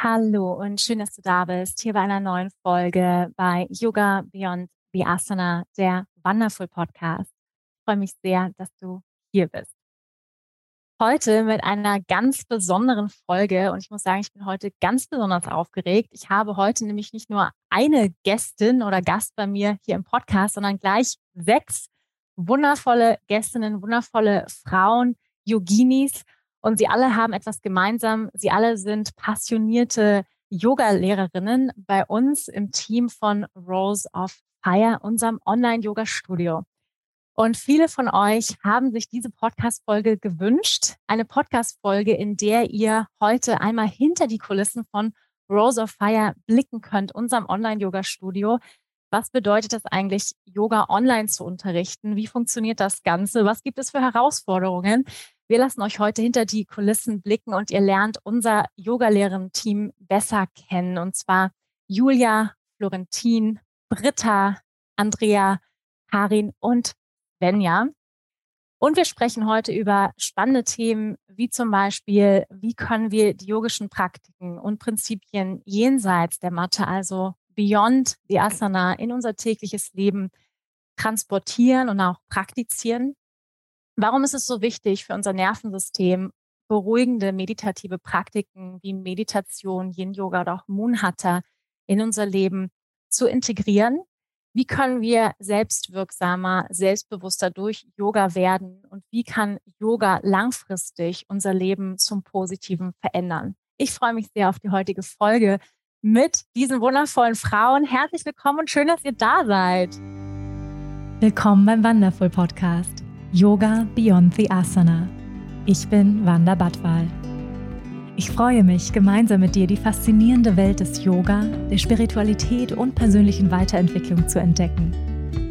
Hallo und schön, dass du da bist, hier bei einer neuen Folge bei Yoga Beyond the Asana, der Wonderful Podcast. Ich freue mich sehr, dass du hier bist. Heute mit einer ganz besonderen Folge und ich muss sagen, ich bin heute ganz besonders aufgeregt. Ich habe heute nämlich nicht nur eine Gästin oder Gast bei mir hier im Podcast, sondern gleich sechs wundervolle Gästinnen, wundervolle Frauen, Yoginis und sie alle haben etwas gemeinsam. Sie alle sind passionierte Yoga-Lehrerinnen bei uns im Team von Rose of Fire, unserem Online-Yoga-Studio. Und viele von euch haben sich diese Podcast-Folge gewünscht. Eine Podcast-Folge, in der ihr heute einmal hinter die Kulissen von Rose of Fire blicken könnt, unserem Online-Yoga-Studio. Was bedeutet das eigentlich, Yoga online zu unterrichten? Wie funktioniert das Ganze? Was gibt es für Herausforderungen? Wir lassen euch heute hinter die Kulissen blicken und ihr lernt unser Yogalehrerin-Team besser kennen. Und zwar Julia, Florentin, Britta, Andrea, Karin und Svenja. Und wir sprechen heute über spannende Themen wie zum Beispiel, wie können wir die yogischen Praktiken und Prinzipien jenseits der Matte, also beyond the Asana, in unser tägliches Leben transportieren und auch praktizieren. Warum ist es so wichtig für unser Nervensystem, beruhigende meditative Praktiken wie Meditation, Yin-Yoga oder auch Moon Hatha in unser Leben zu integrieren? Wie können wir selbstwirksamer, selbstbewusster durch Yoga werden? Und wie kann Yoga langfristig unser Leben zum Positiven verändern? Ich freue mich sehr auf die heutige Folge mit diesen wundervollen Frauen. Herzlich willkommen und schön, dass ihr da seid. Willkommen beim Wonderful Podcast. Yoga Beyond the Asana. Ich bin Wanda Badwal. Ich freue mich, gemeinsam mit dir die faszinierende Welt des Yoga, der Spiritualität und persönlichen Weiterentwicklung zu entdecken,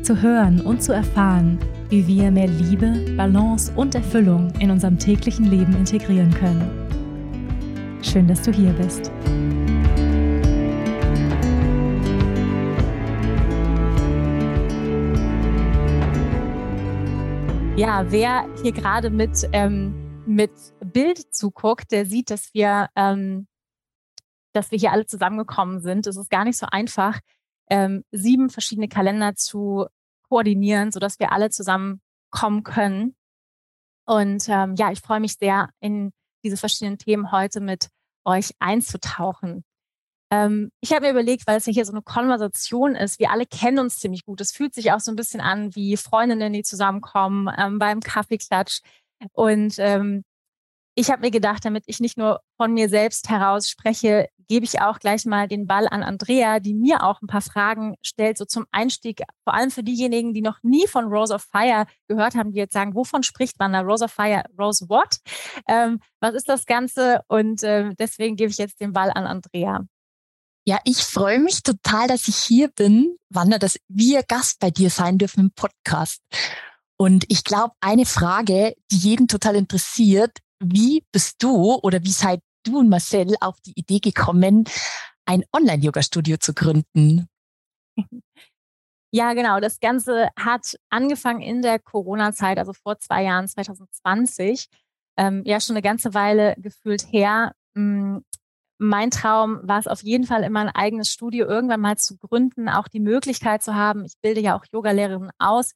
zu hören und zu erfahren, wie wir mehr Liebe, Balance und Erfüllung in unserem täglichen Leben integrieren können. Schön, dass du hier bist. Ja, wer hier gerade mit, ähm, mit Bild zuguckt, der sieht, dass wir, ähm, dass wir hier alle zusammengekommen sind. Es ist gar nicht so einfach, ähm, sieben verschiedene Kalender zu koordinieren, sodass wir alle zusammenkommen können. Und ähm, ja, ich freue mich sehr, in diese verschiedenen Themen heute mit euch einzutauchen. Ähm, ich habe mir überlegt, weil es ja hier so eine Konversation ist, wir alle kennen uns ziemlich gut. Es fühlt sich auch so ein bisschen an wie Freundinnen, die zusammenkommen ähm, beim Kaffeeklatsch. Und ähm, ich habe mir gedacht, damit ich nicht nur von mir selbst heraus spreche, gebe ich auch gleich mal den Ball an Andrea, die mir auch ein paar Fragen stellt, so zum Einstieg, vor allem für diejenigen, die noch nie von Rose of Fire gehört haben, die jetzt sagen, wovon spricht man da? Rose of Fire, Rose what? Ähm, was ist das Ganze? Und äh, deswegen gebe ich jetzt den Ball an Andrea. Ja, ich freue mich total, dass ich hier bin, Wanda, dass wir Gast bei dir sein dürfen im Podcast. Und ich glaube, eine Frage, die jeden total interessiert, wie bist du oder wie seid du und Marcel auf die Idee gekommen, ein Online-Yoga-Studio zu gründen? Ja, genau. Das Ganze hat angefangen in der Corona-Zeit, also vor zwei Jahren, 2020. Ähm, ja, schon eine ganze Weile gefühlt her. Mein Traum war es auf jeden Fall immer ein eigenes Studio irgendwann mal zu gründen, auch die Möglichkeit zu haben. Ich bilde ja auch Yogalehrerinnen aus.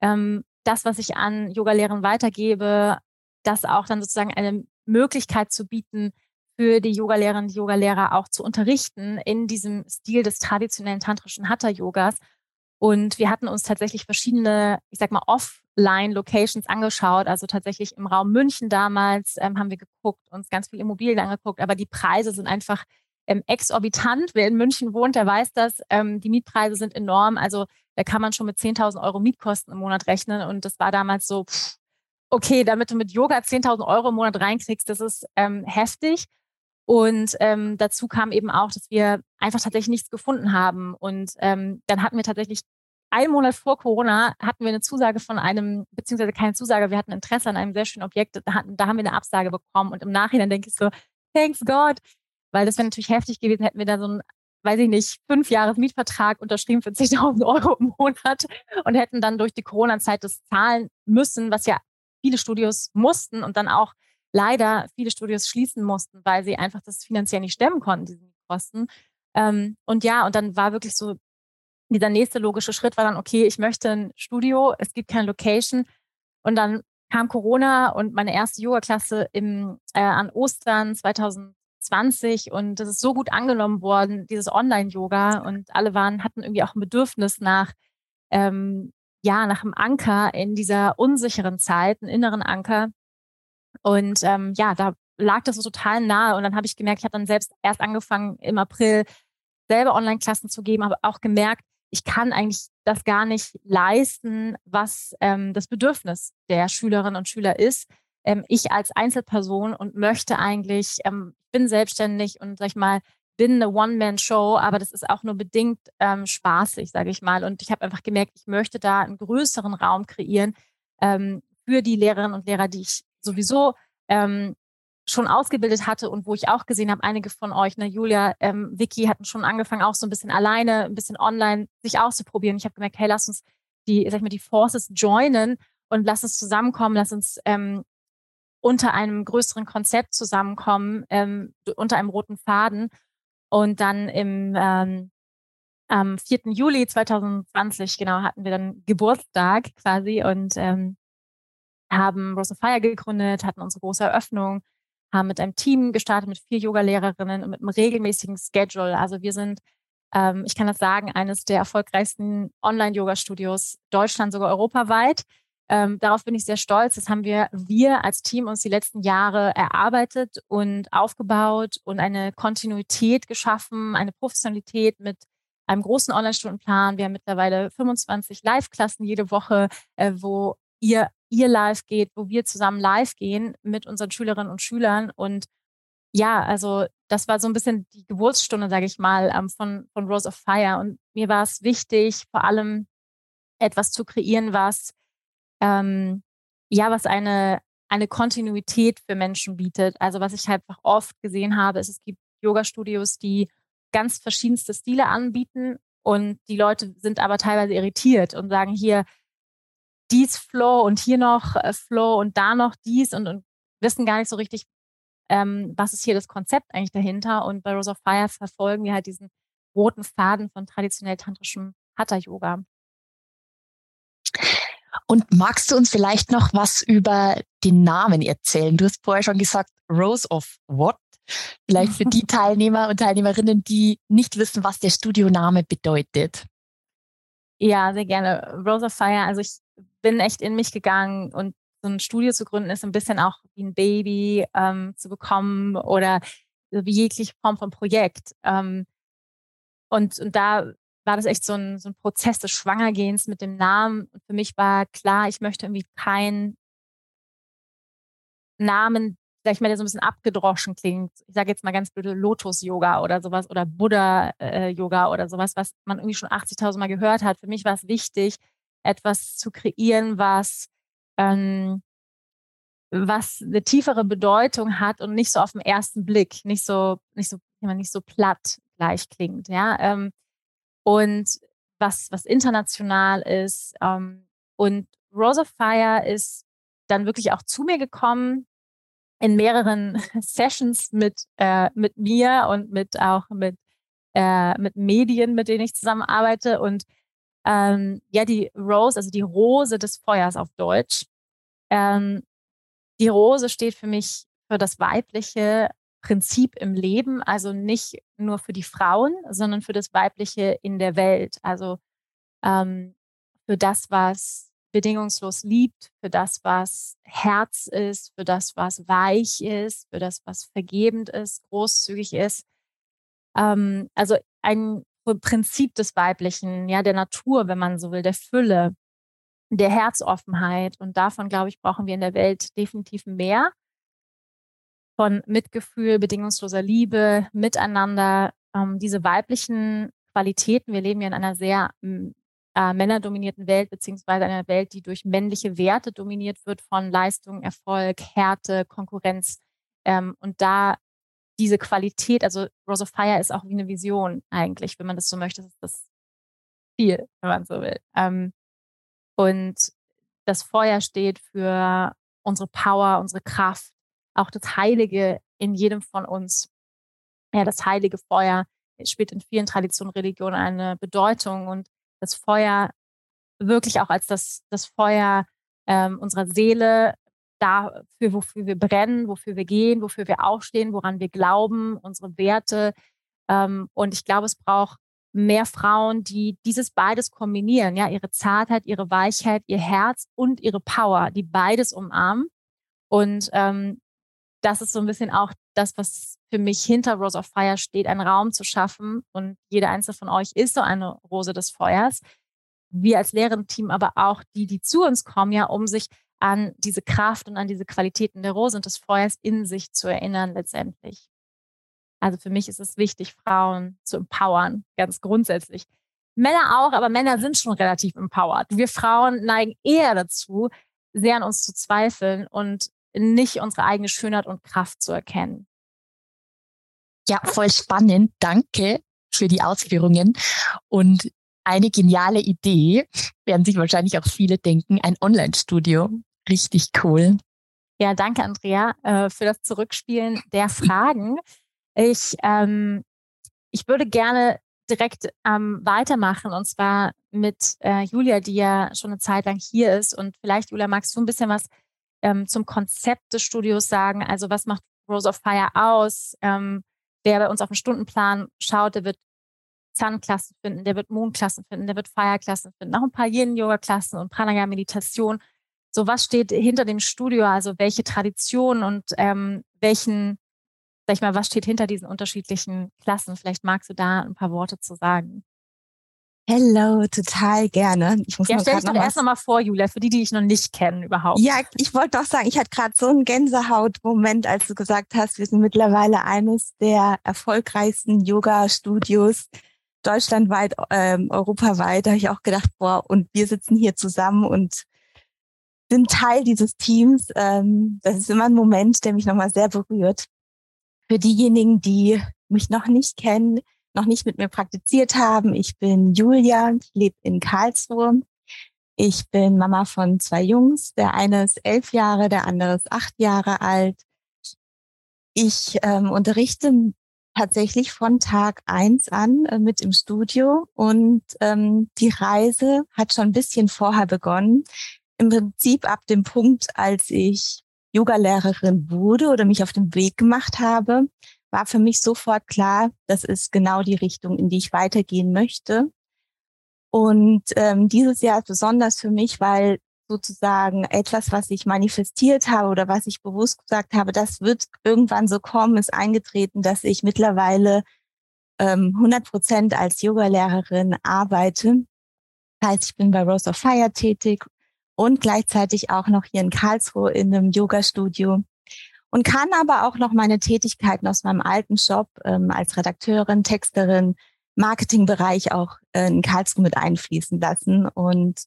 Ähm, das, was ich an Yogalehrern weitergebe, das auch dann sozusagen eine Möglichkeit zu bieten, für die Yogalehrerinnen, die Yogalehrer auch zu unterrichten in diesem Stil des traditionellen tantrischen Hatha-Yogas. Und wir hatten uns tatsächlich verschiedene, ich sag mal, off Offline-Locations angeschaut. Also tatsächlich im Raum München damals ähm, haben wir geguckt, uns ganz viele Immobilien angeguckt, aber die Preise sind einfach ähm, exorbitant. Wer in München wohnt, der weiß das. Ähm, die Mietpreise sind enorm. Also da kann man schon mit 10.000 Euro Mietkosten im Monat rechnen. Und das war damals so, pff, okay, damit du mit Yoga 10.000 Euro im Monat reinkriegst, das ist ähm, heftig. Und ähm, dazu kam eben auch, dass wir einfach tatsächlich nichts gefunden haben. Und ähm, dann hatten wir tatsächlich einen Monat vor Corona hatten wir eine Zusage von einem, beziehungsweise keine Zusage, wir hatten Interesse an einem sehr schönen Objekt, da, da haben wir eine Absage bekommen und im Nachhinein denke ich so, thanks God, weil das wäre natürlich heftig gewesen, hätten wir da so einen, weiß ich nicht, fünf Jahres Mietvertrag unterschrieben für 10.000 Euro im Monat und hätten dann durch die Corona-Zeit das zahlen müssen, was ja viele Studios mussten und dann auch leider viele Studios schließen mussten, weil sie einfach das finanziell nicht stemmen konnten, diese Kosten. Ähm, und ja, und dann war wirklich so, dieser nächste logische Schritt war dann, okay, ich möchte ein Studio, es gibt keine Location. Und dann kam Corona und meine erste Yoga-Klasse im, äh, an Ostern 2020 und das ist so gut angenommen worden, dieses Online-Yoga und alle waren, hatten irgendwie auch ein Bedürfnis nach, ähm, ja, nach einem Anker in dieser unsicheren Zeit, einen inneren Anker. Und ähm, ja, da lag das so total nahe und dann habe ich gemerkt, ich habe dann selbst erst angefangen im April selber Online-Klassen zu geben, aber auch gemerkt, ich kann eigentlich das gar nicht leisten, was ähm, das Bedürfnis der Schülerinnen und Schüler ist. Ähm, ich als Einzelperson und möchte eigentlich, ähm, bin selbstständig und sag ich mal, bin eine One-Man-Show, aber das ist auch nur bedingt ähm, spaßig, sage ich mal. Und ich habe einfach gemerkt, ich möchte da einen größeren Raum kreieren ähm, für die Lehrerinnen und Lehrer, die ich sowieso ähm, schon ausgebildet hatte und wo ich auch gesehen habe, einige von euch, ne, Julia, ähm, Vicky hatten schon angefangen, auch so ein bisschen alleine, ein bisschen online sich auszuprobieren. Ich habe gemerkt, hey, lass uns die, sag ich mal, die Forces joinen und lass uns zusammenkommen, lass uns ähm, unter einem größeren Konzept zusammenkommen, ähm, unter einem roten Faden. Und dann im ähm, am 4. Juli 2020, genau, hatten wir dann Geburtstag quasi und ähm, haben Rose of Fire gegründet, hatten unsere große Eröffnung haben mit einem Team gestartet, mit vier Yoga-Lehrerinnen und mit einem regelmäßigen Schedule. Also wir sind, ähm, ich kann das sagen, eines der erfolgreichsten Online-Yoga-Studios Deutschland, sogar europaweit. Ähm, darauf bin ich sehr stolz. Das haben wir, wir als Team uns die letzten Jahre erarbeitet und aufgebaut und eine Kontinuität geschaffen, eine Professionalität mit einem großen Online-Stundenplan. Wir haben mittlerweile 25 Live-Klassen jede Woche, äh, wo ihr ihr live geht, wo wir zusammen live gehen mit unseren Schülerinnen und Schülern. Und ja, also das war so ein bisschen die Geburtsstunde, sage ich mal, ähm, von, von Rose of Fire. Und mir war es wichtig, vor allem etwas zu kreieren, was ähm, ja, was eine, eine Kontinuität für Menschen bietet. Also was ich halt einfach oft gesehen habe, ist, es gibt Yoga-Studios, die ganz verschiedenste Stile anbieten und die Leute sind aber teilweise irritiert und sagen hier, dies Flow und hier noch äh, Flow und da noch dies und, und wissen gar nicht so richtig, ähm, was ist hier das Konzept eigentlich dahinter. Und bei Rose of Fire verfolgen wir halt diesen roten Faden von traditionell tantrischem Hatha-Yoga. Und magst du uns vielleicht noch was über den Namen erzählen? Du hast vorher schon gesagt, Rose of What? Vielleicht für die Teilnehmer und Teilnehmerinnen, die nicht wissen, was der Studioname bedeutet. Ja, sehr gerne. Rose of Fire, also ich bin echt in mich gegangen und so ein Studio zu gründen ist ein bisschen auch wie ein Baby ähm, zu bekommen oder wie jegliche Form von Projekt. Ähm, und, und da war das echt so ein, so ein Prozess des Schwangergehens mit dem Namen. Und für mich war klar, ich möchte irgendwie keinen Namen, sag ich mal, der so ein bisschen abgedroschen klingt. Ich sage jetzt mal ganz blöde Lotus-Yoga oder sowas oder Buddha-Yoga äh, oder sowas, was man irgendwie schon 80.000 Mal gehört hat. Für mich war es wichtig, etwas zu kreieren, was, ähm, was eine tiefere Bedeutung hat und nicht so auf den ersten Blick, nicht so, nicht so, nicht so platt gleich klingt, ja. Ähm, und was, was international ist. Ähm, und Rose of Fire ist dann wirklich auch zu mir gekommen in mehreren Sessions mit, äh, mit mir und mit auch mit, äh, mit Medien, mit denen ich zusammenarbeite. Und ähm, ja, die Rose, also die Rose des Feuers auf Deutsch. Ähm, die Rose steht für mich für das weibliche Prinzip im Leben, also nicht nur für die Frauen, sondern für das weibliche in der Welt. Also ähm, für das, was bedingungslos liebt, für das, was Herz ist, für das, was weich ist, für das, was vergebend ist, großzügig ist. Ähm, also ein Prinzip des Weiblichen, ja, der Natur, wenn man so will, der Fülle, der Herzoffenheit. Und davon, glaube ich, brauchen wir in der Welt definitiv mehr. Von Mitgefühl, bedingungsloser Liebe, Miteinander, ähm, diese weiblichen Qualitäten. Wir leben ja in einer sehr äh, männerdominierten Welt, beziehungsweise einer Welt, die durch männliche Werte dominiert wird von Leistung, Erfolg, Härte, Konkurrenz. Ähm, und da diese Qualität, also Rose of Fire ist auch wie eine Vision eigentlich, wenn man das so möchte, das ist das Ziel, wenn man so will. Ähm, und das Feuer steht für unsere Power, unsere Kraft, auch das Heilige in jedem von uns. Ja, das heilige Feuer spielt in vielen Traditionen, Religionen eine Bedeutung und das Feuer wirklich auch als das, das Feuer ähm, unserer Seele dafür, wofür wir brennen, wofür wir gehen, wofür wir aufstehen, woran wir glauben, unsere Werte. Ähm, und ich glaube, es braucht mehr Frauen, die dieses beides kombinieren, ja, ihre Zartheit, ihre Weichheit, ihr Herz und ihre Power, die beides umarmen. Und ähm, das ist so ein bisschen auch das, was für mich hinter Rose of Fire steht, einen Raum zu schaffen. Und jede einzelne von euch ist so eine Rose des Feuers. Wir als Lehrenteam, aber auch die, die zu uns kommen, ja, um sich an diese Kraft und an diese Qualitäten der Rose und des Feuers in sich zu erinnern letztendlich. Also für mich ist es wichtig, Frauen zu empowern, ganz grundsätzlich. Männer auch, aber Männer sind schon relativ empowered. Wir Frauen neigen eher dazu, sehr an uns zu zweifeln und nicht unsere eigene Schönheit und Kraft zu erkennen. Ja, voll spannend. Danke für die Ausführungen. Und eine geniale Idee, werden sich wahrscheinlich auch viele denken, ein Online-Studio. Richtig cool. Ja, danke, Andrea, äh, für das Zurückspielen der Fragen. Ich, ähm, ich würde gerne direkt ähm, weitermachen und zwar mit äh, Julia, die ja schon eine Zeit lang hier ist. Und vielleicht, Julia, magst du ein bisschen was ähm, zum Konzept des Studios sagen? Also, was macht Rose of Fire aus? Ähm, wer bei uns auf den Stundenplan schaut, der wird Sun-Klassen finden, der wird Moon-Klassen finden, der wird Fire-Klassen finden, auch ein paar Yin-Yoga-Klassen und Pranayama-Meditation. So, was steht hinter dem Studio? Also, welche Tradition und ähm, welchen sag ich mal, was steht hinter diesen unterschiedlichen Klassen? Vielleicht magst du da ein paar Worte zu sagen. Hello, total gerne. Ich muss ja, stell dich doch erst nochmal vor, Julia, für die, die ich noch nicht kennen überhaupt. Ja, ich wollte doch sagen, ich hatte gerade so einen Gänsehaut-Moment, als du gesagt hast, wir sind mittlerweile eines der erfolgreichsten Yoga-Studios deutschlandweit, ähm, europaweit. Da habe ich auch gedacht, boah, und wir sitzen hier zusammen und sind Teil dieses Teams. Ähm, das ist immer ein Moment, der mich nochmal sehr berührt. Für diejenigen, die mich noch nicht kennen, noch nicht mit mir praktiziert haben, ich bin Julia, lebe in Karlsruhe. Ich bin Mama von zwei Jungs. Der eine ist elf Jahre, der andere ist acht Jahre alt. Ich ähm, unterrichte tatsächlich von Tag eins an äh, mit im Studio und ähm, die Reise hat schon ein bisschen vorher begonnen. Im Prinzip ab dem Punkt, als ich Yogalehrerin wurde oder mich auf den Weg gemacht habe, war für mich sofort klar, das ist genau die Richtung, in die ich weitergehen möchte. Und ähm, dieses Jahr ist besonders für mich, weil sozusagen etwas, was ich manifestiert habe oder was ich bewusst gesagt habe, das wird irgendwann so kommen, ist eingetreten, dass ich mittlerweile ähm, 100 Prozent als Yogalehrerin arbeite. Das heißt, ich bin bei Rose of Fire tätig und gleichzeitig auch noch hier in Karlsruhe in einem Yoga-Studio und kann aber auch noch meine Tätigkeiten aus meinem alten Job ähm, als Redakteurin, Texterin, Marketingbereich auch äh, in Karlsruhe mit einfließen lassen. Und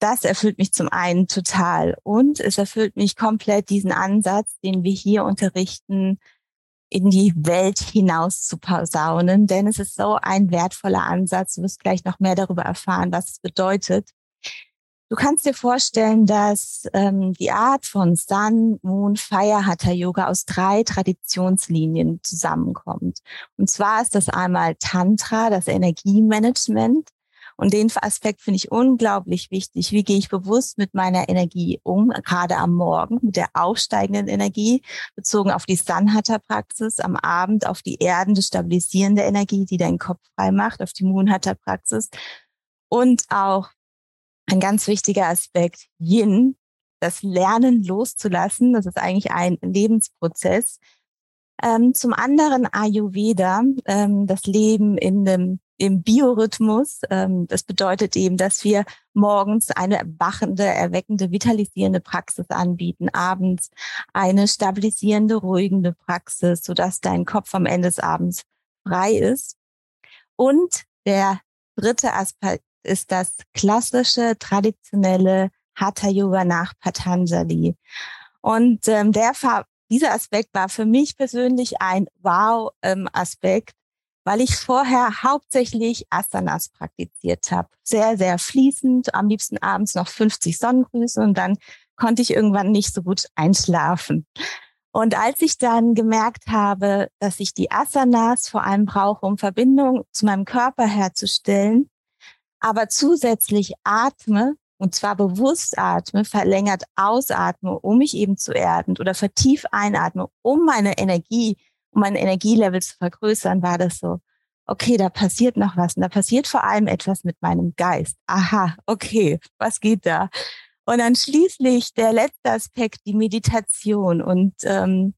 das erfüllt mich zum einen total und es erfüllt mich komplett diesen Ansatz, den wir hier unterrichten, in die Welt hinaus zu posaunen, denn es ist so ein wertvoller Ansatz. Du wirst gleich noch mehr darüber erfahren, was es bedeutet. Du kannst dir vorstellen, dass ähm, die Art von Sun, Moon, Fire Hatha Yoga aus drei Traditionslinien zusammenkommt. Und zwar ist das einmal Tantra, das Energiemanagement. Und den Aspekt finde ich unglaublich wichtig. Wie gehe ich bewusst mit meiner Energie um, gerade am Morgen, mit der aufsteigenden Energie, bezogen auf die Sun-Hatha-Praxis, am Abend auf die erdende, stabilisierende Energie, die deinen Kopf frei macht, auf die Moon-Hatha-Praxis und auch ein ganz wichtiger Aspekt, Yin, das Lernen loszulassen. Das ist eigentlich ein Lebensprozess. Ähm, zum anderen Ayurveda, ähm, das Leben in dem, im Biorhythmus. Ähm, das bedeutet eben, dass wir morgens eine wachende, erweckende, vitalisierende Praxis anbieten, abends eine stabilisierende, ruhigende Praxis, sodass dein Kopf am Ende des Abends frei ist. Und der dritte Aspekt ist das klassische, traditionelle Hatha Yoga nach Patanjali. Und ähm, der, dieser Aspekt war für mich persönlich ein Wow-Aspekt, ähm, weil ich vorher hauptsächlich Asanas praktiziert habe. Sehr, sehr fließend, am liebsten abends noch 50 Sonnengrüße und dann konnte ich irgendwann nicht so gut einschlafen. Und als ich dann gemerkt habe, dass ich die Asanas vor allem brauche, um Verbindung zu meinem Körper herzustellen, aber zusätzlich atme, und zwar bewusst atme, verlängert ausatme, um mich eben zu erden oder vertief einatme, um meine Energie, um mein Energielevel zu vergrößern, war das so, okay, da passiert noch was. Und da passiert vor allem etwas mit meinem Geist. Aha, okay, was geht da? Und dann schließlich der letzte Aspekt, die Meditation. Und ähm,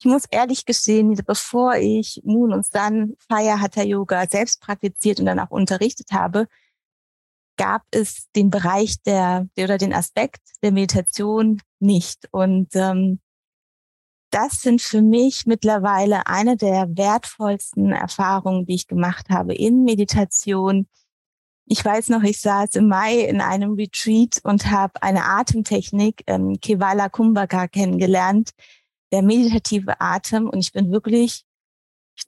ich muss ehrlich gestehen, bevor ich Moon und Sun Fire Hatha Yoga selbst praktiziert und dann auch unterrichtet habe, gab es den Bereich der oder den Aspekt der Meditation nicht. Und ähm, das sind für mich mittlerweile eine der wertvollsten Erfahrungen, die ich gemacht habe in Meditation. Ich weiß noch, ich saß im Mai in einem Retreat und habe eine Atemtechnik, ähm, Kevala Kumbhaka, kennengelernt, der meditative Atem. Und ich bin wirklich,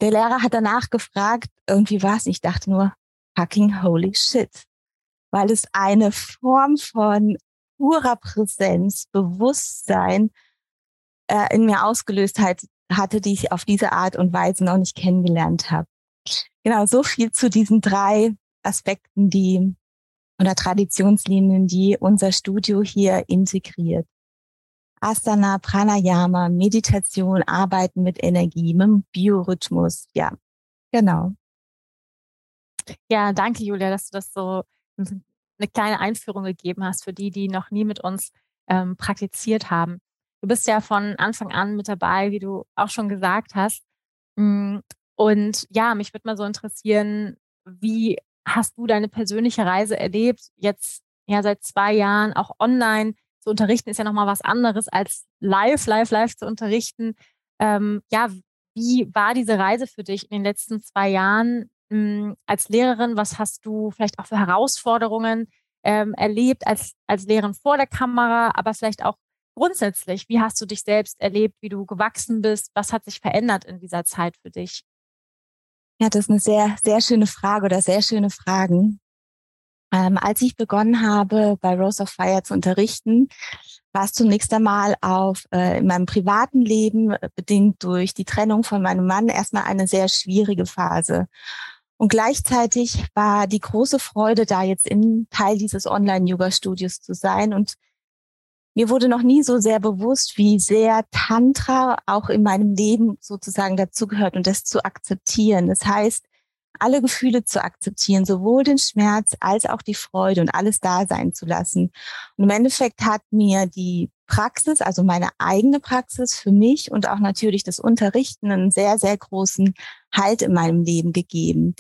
der Lehrer hat danach gefragt, irgendwie war es, ich dachte nur, fucking holy shit. Weil es eine Form von purer Präsenz, Bewusstsein, äh, in mir ausgelöst hat, hatte, die ich auf diese Art und Weise noch nicht kennengelernt habe. Genau, so viel zu diesen drei Aspekten, die oder Traditionslinien, die unser Studio hier integriert. Asana, Pranayama, Meditation, Arbeiten mit Energie, mit dem Biorhythmus. Ja, genau. Ja, danke, Julia, dass du das so eine kleine Einführung gegeben hast für die, die noch nie mit uns ähm, praktiziert haben. Du bist ja von Anfang an mit dabei, wie du auch schon gesagt hast. Mm, und ja, mich würde mal so interessieren, wie hast du deine persönliche Reise erlebt? Jetzt ja seit zwei Jahren auch online zu unterrichten ist ja nochmal was anderes als live, live, live zu unterrichten. Ähm, ja, wie war diese Reise für dich in den letzten zwei Jahren als Lehrerin? Was hast du vielleicht auch für Herausforderungen ähm, erlebt als, als Lehrerin vor der Kamera, aber vielleicht auch grundsätzlich, wie hast du dich selbst erlebt, wie du gewachsen bist? Was hat sich verändert in dieser Zeit für dich? Ja, das ist eine sehr, sehr schöne Frage oder sehr schöne Fragen. Ähm, als ich begonnen habe, bei Rose of Fire zu unterrichten, war es zunächst einmal auf äh, in meinem privaten Leben, äh, bedingt durch die Trennung von meinem Mann, erstmal eine sehr schwierige Phase. Und gleichzeitig war die große Freude da, jetzt in Teil dieses Online-Yoga-Studios zu sein und mir wurde noch nie so sehr bewusst, wie sehr Tantra auch in meinem Leben sozusagen dazugehört und das zu akzeptieren. Das heißt, alle Gefühle zu akzeptieren, sowohl den Schmerz als auch die Freude und alles da sein zu lassen. Und im Endeffekt hat mir die Praxis, also meine eigene Praxis für mich und auch natürlich das Unterrichten einen sehr, sehr großen Halt in meinem Leben gegeben.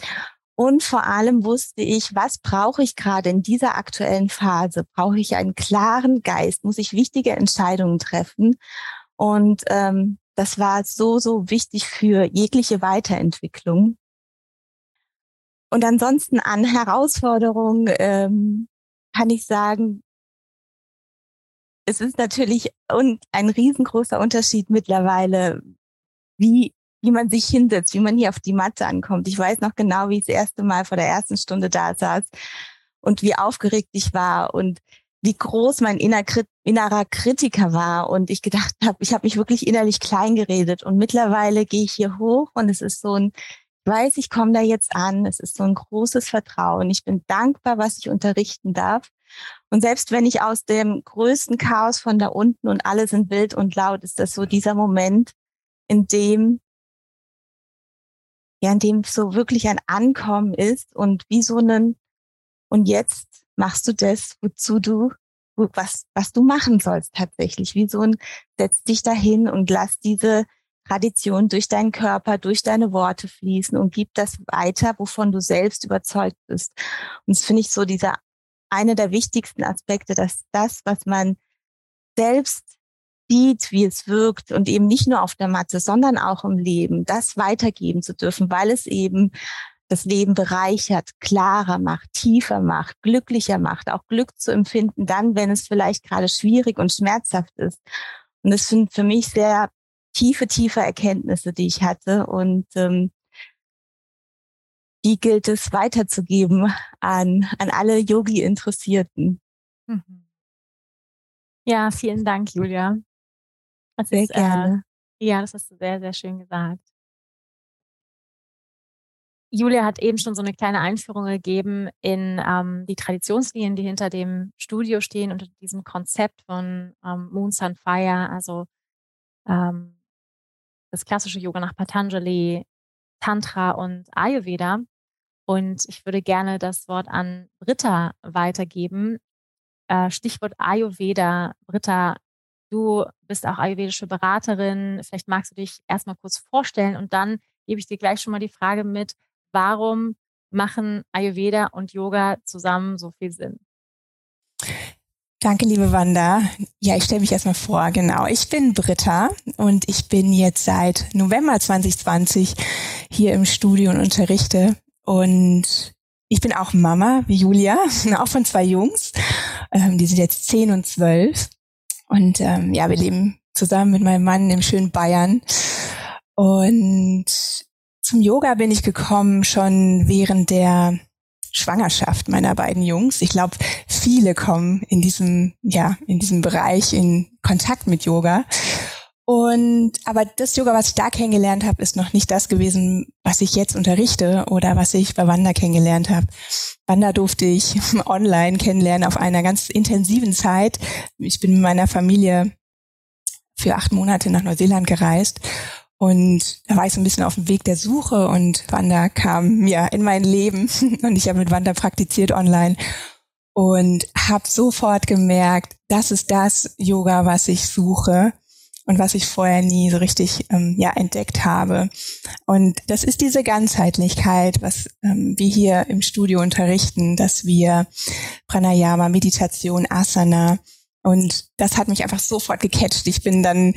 Und vor allem wusste ich, was brauche ich gerade in dieser aktuellen Phase? Brauche ich einen klaren Geist? Muss ich wichtige Entscheidungen treffen? Und ähm, das war so, so wichtig für jegliche Weiterentwicklung. Und ansonsten an Herausforderungen ähm, kann ich sagen, es ist natürlich ein riesengroßer Unterschied mittlerweile, wie wie man sich hinsetzt, wie man hier auf die Matte ankommt. Ich weiß noch genau, wie ich das erste Mal vor der ersten Stunde da saß und wie aufgeregt ich war und wie groß mein innerer Kritiker war und ich gedacht habe, ich habe mich wirklich innerlich klein geredet und mittlerweile gehe ich hier hoch und es ist so ein, weiß, ich komme da jetzt an, es ist so ein großes Vertrauen. Ich bin dankbar, was ich unterrichten darf. Und selbst wenn ich aus dem größten Chaos von da unten und alle sind wild und laut, ist das so dieser Moment, in dem ja, in dem so wirklich ein Ankommen ist und wie so einen, und jetzt machst du das, wozu du, was, was du machen sollst tatsächlich, wie so ein, setz dich dahin und lass diese Tradition durch deinen Körper, durch deine Worte fließen und gib das weiter, wovon du selbst überzeugt bist. Und das finde ich so dieser eine der wichtigsten Aspekte, dass das, was man selbst sieht, wie es wirkt und eben nicht nur auf der Matte, sondern auch im Leben, das weitergeben zu dürfen, weil es eben das Leben bereichert, klarer macht, tiefer macht, glücklicher macht, auch Glück zu empfinden, dann, wenn es vielleicht gerade schwierig und schmerzhaft ist. Und das sind für mich sehr tiefe, tiefe Erkenntnisse, die ich hatte und ähm, die gilt es weiterzugeben an, an alle Yogi-Interessierten. Mhm. Ja, vielen Dank, Julia. Das sehr ist, äh, gerne. Äh, ja, das hast du sehr, sehr schön gesagt. Julia hat eben schon so eine kleine Einführung gegeben in ähm, die Traditionslinien, die hinter dem Studio stehen, unter diesem Konzept von ähm, Moon Sun Fire, also ähm, das klassische Yoga nach Patanjali, Tantra und Ayurveda. Und ich würde gerne das Wort an Britta weitergeben. Äh, Stichwort Ayurveda. Britta, du bist auch ayurvedische Beraterin. Vielleicht magst du dich erstmal kurz vorstellen und dann gebe ich dir gleich schon mal die Frage mit, warum machen Ayurveda und Yoga zusammen so viel Sinn? Danke, liebe Wanda. Ja, ich stelle mich erstmal vor. Genau, ich bin Britta und ich bin jetzt seit November 2020 hier im Studio und unterrichte. Und ich bin auch Mama, wie Julia, auch von zwei Jungs. Ähm, die sind jetzt zehn und zwölf. Und ähm, ja, wir leben zusammen mit meinem Mann im schönen Bayern. Und zum Yoga bin ich gekommen schon während der Schwangerschaft meiner beiden Jungs. Ich glaube, viele kommen in diesem, ja, in diesem Bereich in Kontakt mit Yoga. Und aber das Yoga, was ich da kennengelernt habe, ist noch nicht das gewesen, was ich jetzt unterrichte oder was ich bei Wanda kennengelernt habe. Wanda durfte ich online kennenlernen auf einer ganz intensiven Zeit. Ich bin mit meiner Familie für acht Monate nach Neuseeland gereist und da war ich so ein bisschen auf dem Weg der Suche und Wanda kam mir in mein Leben und ich habe mit Wanda praktiziert online und habe sofort gemerkt, das ist das Yoga, was ich suche und was ich vorher nie so richtig ähm, ja entdeckt habe. Und das ist diese Ganzheitlichkeit, was ähm, wir hier im Studio unterrichten, dass wir Pranayama, Meditation, Asana und das hat mich einfach sofort gecatcht. Ich bin dann,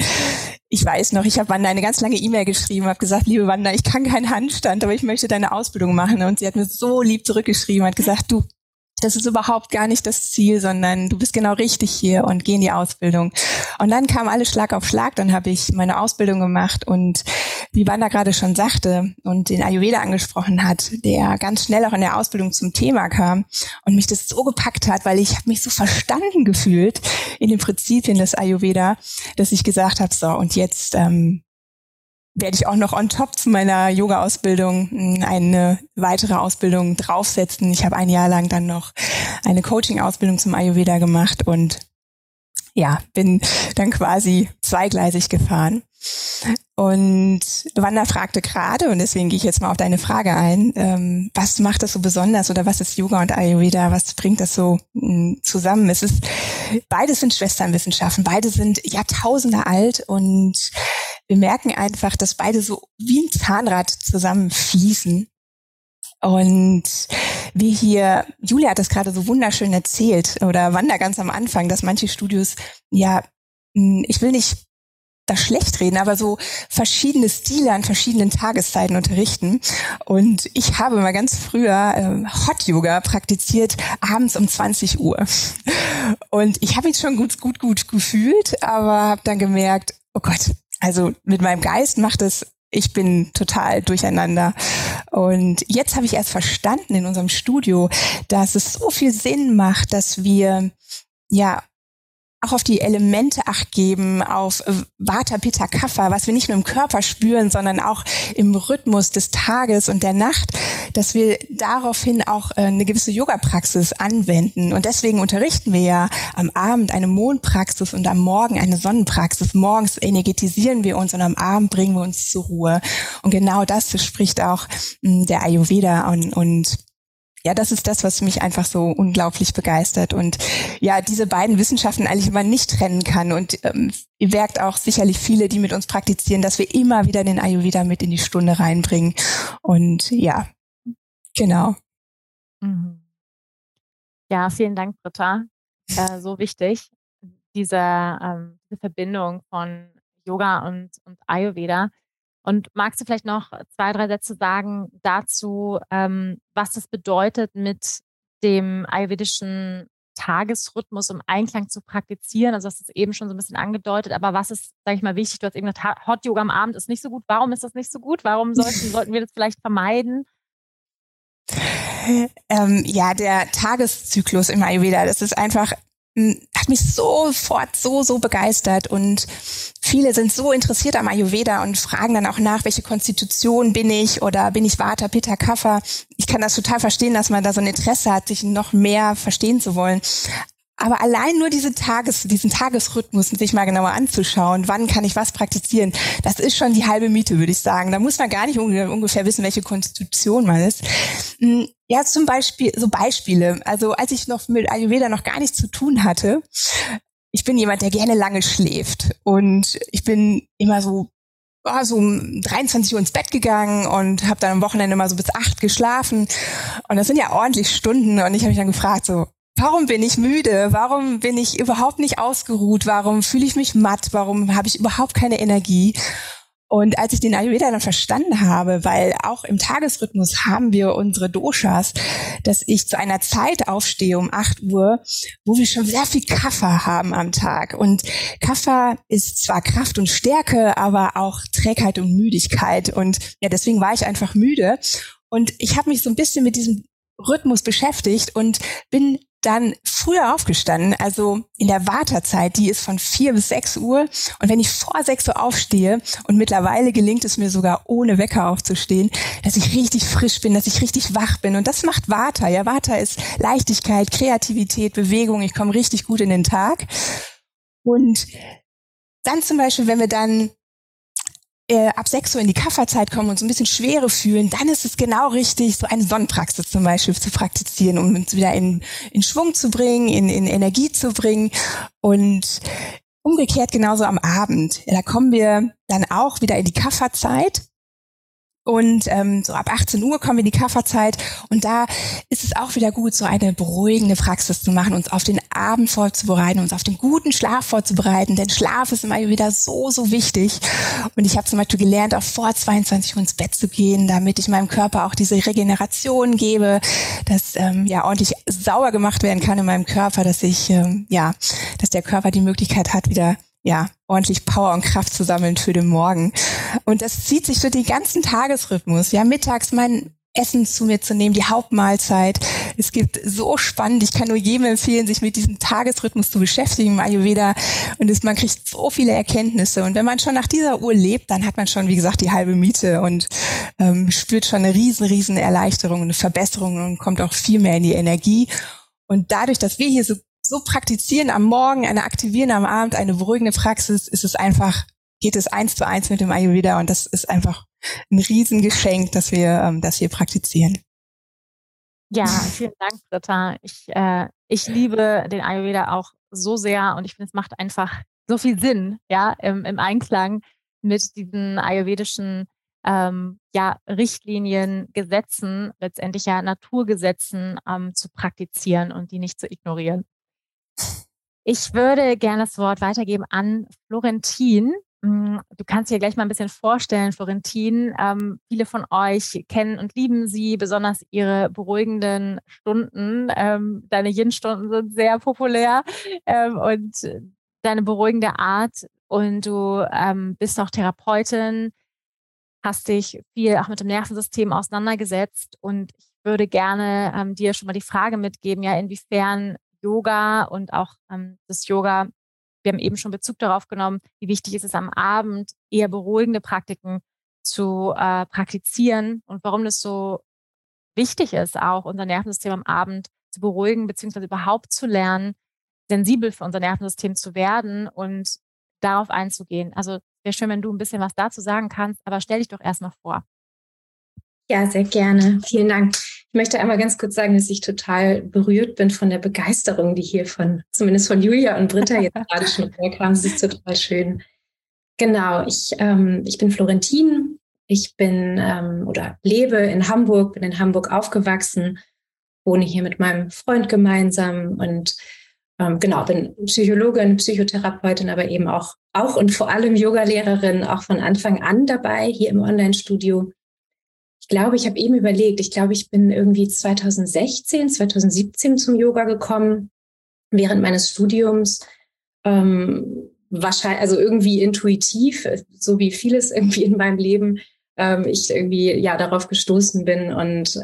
ich weiß noch, ich habe Wanda eine ganz lange E-Mail geschrieben, habe gesagt, liebe Wanda, ich kann keinen Handstand, aber ich möchte deine Ausbildung machen. Und sie hat mir so lieb zurückgeschrieben, hat gesagt, du, das ist überhaupt gar nicht das Ziel, sondern du bist genau richtig hier und geh in die Ausbildung. Und dann kam alles Schlag auf Schlag, dann habe ich meine Ausbildung gemacht und wie Wanda gerade schon sagte und den Ayurveda angesprochen hat, der ganz schnell auch in der Ausbildung zum Thema kam und mich das so gepackt hat, weil ich habe mich so verstanden gefühlt in den Prinzipien des Ayurveda, dass ich gesagt habe, so und jetzt ähm, werde ich auch noch on top zu meiner Yoga-Ausbildung hm, eine weitere Ausbildung draufsetzen. Ich habe ein Jahr lang dann noch eine Coaching-Ausbildung zum Ayurveda gemacht und ja, bin dann quasi zweigleisig gefahren. Und Wanda fragte gerade, und deswegen gehe ich jetzt mal auf deine Frage ein, ähm, was macht das so besonders oder was ist Yoga und Ayurveda, was bringt das so mh, hm, zusammen? Es ist, beides sind Schwesternwissenschaften, beide sind Jahrtausende alt und wir merken einfach, dass beide so wie ein Zahnrad zusammenfließen. Und wie hier, Julia hat das gerade so wunderschön erzählt, oder Wanda ganz am Anfang, dass manche Studios, ja, hm, ich will nicht das schlecht reden, aber so verschiedene Stile an verschiedenen Tageszeiten unterrichten. Und ich habe mal ganz früher äh, Hot Yoga praktiziert, abends um 20 Uhr. Und ich habe mich schon gut, gut, gut gefühlt, aber habe dann gemerkt, oh Gott, also mit meinem Geist macht es, ich bin total durcheinander. Und jetzt habe ich erst verstanden in unserem Studio, dass es so viel Sinn macht, dass wir ja auch auf die Elemente acht geben, auf Vata, Pitta, Kapha, was wir nicht nur im Körper spüren, sondern auch im Rhythmus des Tages und der Nacht, dass wir daraufhin auch äh, eine gewisse Yoga-Praxis anwenden. Und deswegen unterrichten wir ja am Abend eine Mondpraxis und am Morgen eine Sonnenpraxis. Morgens energetisieren wir uns und am Abend bringen wir uns zur Ruhe. Und genau das spricht auch hm, der Ayurveda und, und ja, das ist das, was mich einfach so unglaublich begeistert und ja, diese beiden Wissenschaften eigentlich immer nicht trennen kann und ähm, ihr merkt auch sicherlich viele, die mit uns praktizieren, dass wir immer wieder den Ayurveda mit in die Stunde reinbringen und ja, genau. Mhm. Ja, vielen Dank, Britta. Äh, so wichtig, diese, ähm, diese Verbindung von Yoga und, und Ayurveda. Und magst du vielleicht noch zwei, drei Sätze sagen dazu, ähm, was das bedeutet, mit dem ayurvedischen Tagesrhythmus im Einklang zu praktizieren? Also, das ist eben schon so ein bisschen angedeutet, aber was ist, sage ich mal, wichtig? Du hast eben gesagt, Hot Yoga am Abend ist nicht so gut. Warum ist das nicht so gut? Warum sollten, sollten wir das vielleicht vermeiden? Ähm, ja, der Tageszyklus im Ayurveda, das ist einfach hat mich sofort so, so begeistert und viele sind so interessiert am Ayurveda und fragen dann auch nach, welche Konstitution bin ich oder bin ich Vata, Pitta, Kapha. Ich kann das total verstehen, dass man da so ein Interesse hat, sich noch mehr verstehen zu wollen. Aber allein nur diese Tages, diesen Tagesrhythmus sich mal genauer anzuschauen, wann kann ich was praktizieren, das ist schon die halbe Miete, würde ich sagen. Da muss man gar nicht ungefähr wissen, welche Konstitution man ist. Hm, ja, zum Beispiel, so Beispiele. Also als ich noch mit Ayurveda noch gar nichts zu tun hatte, ich bin jemand, der gerne lange schläft. Und ich bin immer so war so um 23 Uhr ins Bett gegangen und habe dann am Wochenende mal so bis acht geschlafen. Und das sind ja ordentlich Stunden. Und ich habe mich dann gefragt, so, warum bin ich müde? Warum bin ich überhaupt nicht ausgeruht? Warum fühle ich mich matt? Warum habe ich überhaupt keine Energie? Und als ich den Ayurveda dann verstanden habe, weil auch im Tagesrhythmus haben wir unsere Doshas, dass ich zu einer Zeit aufstehe um 8 Uhr, wo wir schon sehr viel Kaffer haben am Tag. Und Kaffer ist zwar Kraft und Stärke, aber auch Trägheit und Müdigkeit. Und ja, deswegen war ich einfach müde. Und ich habe mich so ein bisschen mit diesem Rhythmus beschäftigt und bin dann früher aufgestanden, also in der Wartezeit, die ist von vier bis sechs Uhr. Und wenn ich vor sechs Uhr aufstehe, und mittlerweile gelingt es mir sogar ohne Wecker aufzustehen, dass ich richtig frisch bin, dass ich richtig wach bin. Und das macht Vata. Ja, Vata ist Leichtigkeit, Kreativität, Bewegung. Ich komme richtig gut in den Tag. Und dann zum Beispiel, wenn wir dann äh, ab 6 Uhr in die Kafferzeit kommen und so ein bisschen Schwere fühlen, dann ist es genau richtig, so eine Sonnenpraxis zum Beispiel zu praktizieren, um uns wieder in, in Schwung zu bringen, in, in Energie zu bringen. Und umgekehrt genauso am Abend. Ja, da kommen wir dann auch wieder in die Kafferzeit und ähm, so ab 18 Uhr kommen wir in die Kafferzeit und da ist es auch wieder gut, so eine beruhigende Praxis zu machen, uns auf den Abend vorzubereiten, uns auf den guten Schlaf vorzubereiten, denn Schlaf ist immer wieder so, so wichtig. Und ich habe zum Beispiel gelernt, auch vor 22 Uhr ins Bett zu gehen, damit ich meinem Körper auch diese Regeneration gebe, dass ähm, ja ordentlich sauer gemacht werden kann in meinem Körper, dass ich ähm, ja, dass der Körper die Möglichkeit hat, wieder ja, ordentlich Power und Kraft zu sammeln für den Morgen. Und das zieht sich durch den ganzen Tagesrhythmus. Ja, mittags mein Essen zu mir zu nehmen, die Hauptmahlzeit. Es gibt so spannend. Ich kann nur jedem empfehlen, sich mit diesem Tagesrhythmus zu beschäftigen im Ayurveda. Und es, man kriegt so viele Erkenntnisse. Und wenn man schon nach dieser Uhr lebt, dann hat man schon, wie gesagt, die halbe Miete und ähm, spürt schon eine riesen, riesen Erleichterung, eine Verbesserung und kommt auch viel mehr in die Energie. Und dadurch, dass wir hier so so praktizieren am Morgen, eine aktivieren am Abend, eine beruhigende Praxis, ist es einfach, geht es eins zu eins mit dem Ayurveda und das ist einfach ein Riesengeschenk, dass wir, ähm, dass wir praktizieren. Ja, vielen Dank, Britta. Ich, äh, ich liebe den Ayurveda auch so sehr und ich finde, es macht einfach so viel Sinn, ja, im, im Einklang mit diesen ayurvedischen ähm, ja, Richtlinien, Gesetzen, letztendlich ja Naturgesetzen ähm, zu praktizieren und die nicht zu ignorieren. Ich würde gerne das Wort weitergeben an Florentin. Mm, du kannst dir gleich mal ein bisschen vorstellen, Florentin. Ähm, viele von euch kennen und lieben sie, besonders ihre beruhigenden Stunden. Ähm, deine Yin-Stunden sind sehr populär ähm, und deine beruhigende Art. Und du ähm, bist auch Therapeutin, hast dich viel auch mit dem Nervensystem auseinandergesetzt. Und ich würde gerne ähm, dir schon mal die Frage mitgeben, ja, inwiefern Yoga und auch ähm, das Yoga, wir haben eben schon Bezug darauf genommen, wie wichtig ist es am Abend, eher beruhigende Praktiken zu äh, praktizieren und warum das so wichtig ist, auch unser Nervensystem am Abend zu beruhigen, beziehungsweise überhaupt zu lernen, sensibel für unser Nervensystem zu werden und darauf einzugehen. Also wäre schön, wenn du ein bisschen was dazu sagen kannst, aber stell dich doch erstmal vor. Ja, sehr gerne. Vielen Dank. Ich möchte einmal ganz kurz sagen, dass ich total berührt bin von der Begeisterung, die hier von, zumindest von Julia und Britta jetzt gerade schon herkam. Es ist total schön. Genau, ich, ähm, ich bin Florentin. Ich bin ähm, oder lebe in Hamburg, bin in Hamburg aufgewachsen, wohne hier mit meinem Freund gemeinsam und ähm, genau, bin Psychologin, Psychotherapeutin, aber eben auch, auch und vor allem Yogalehrerin, auch von Anfang an dabei hier im Online-Studio glaube, ich habe eben überlegt, ich glaube, ich bin irgendwie 2016, 2017 zum Yoga gekommen, während meines Studiums. Ähm, wahrscheinlich, also irgendwie intuitiv, so wie vieles irgendwie in meinem Leben, ähm, ich irgendwie ja darauf gestoßen bin und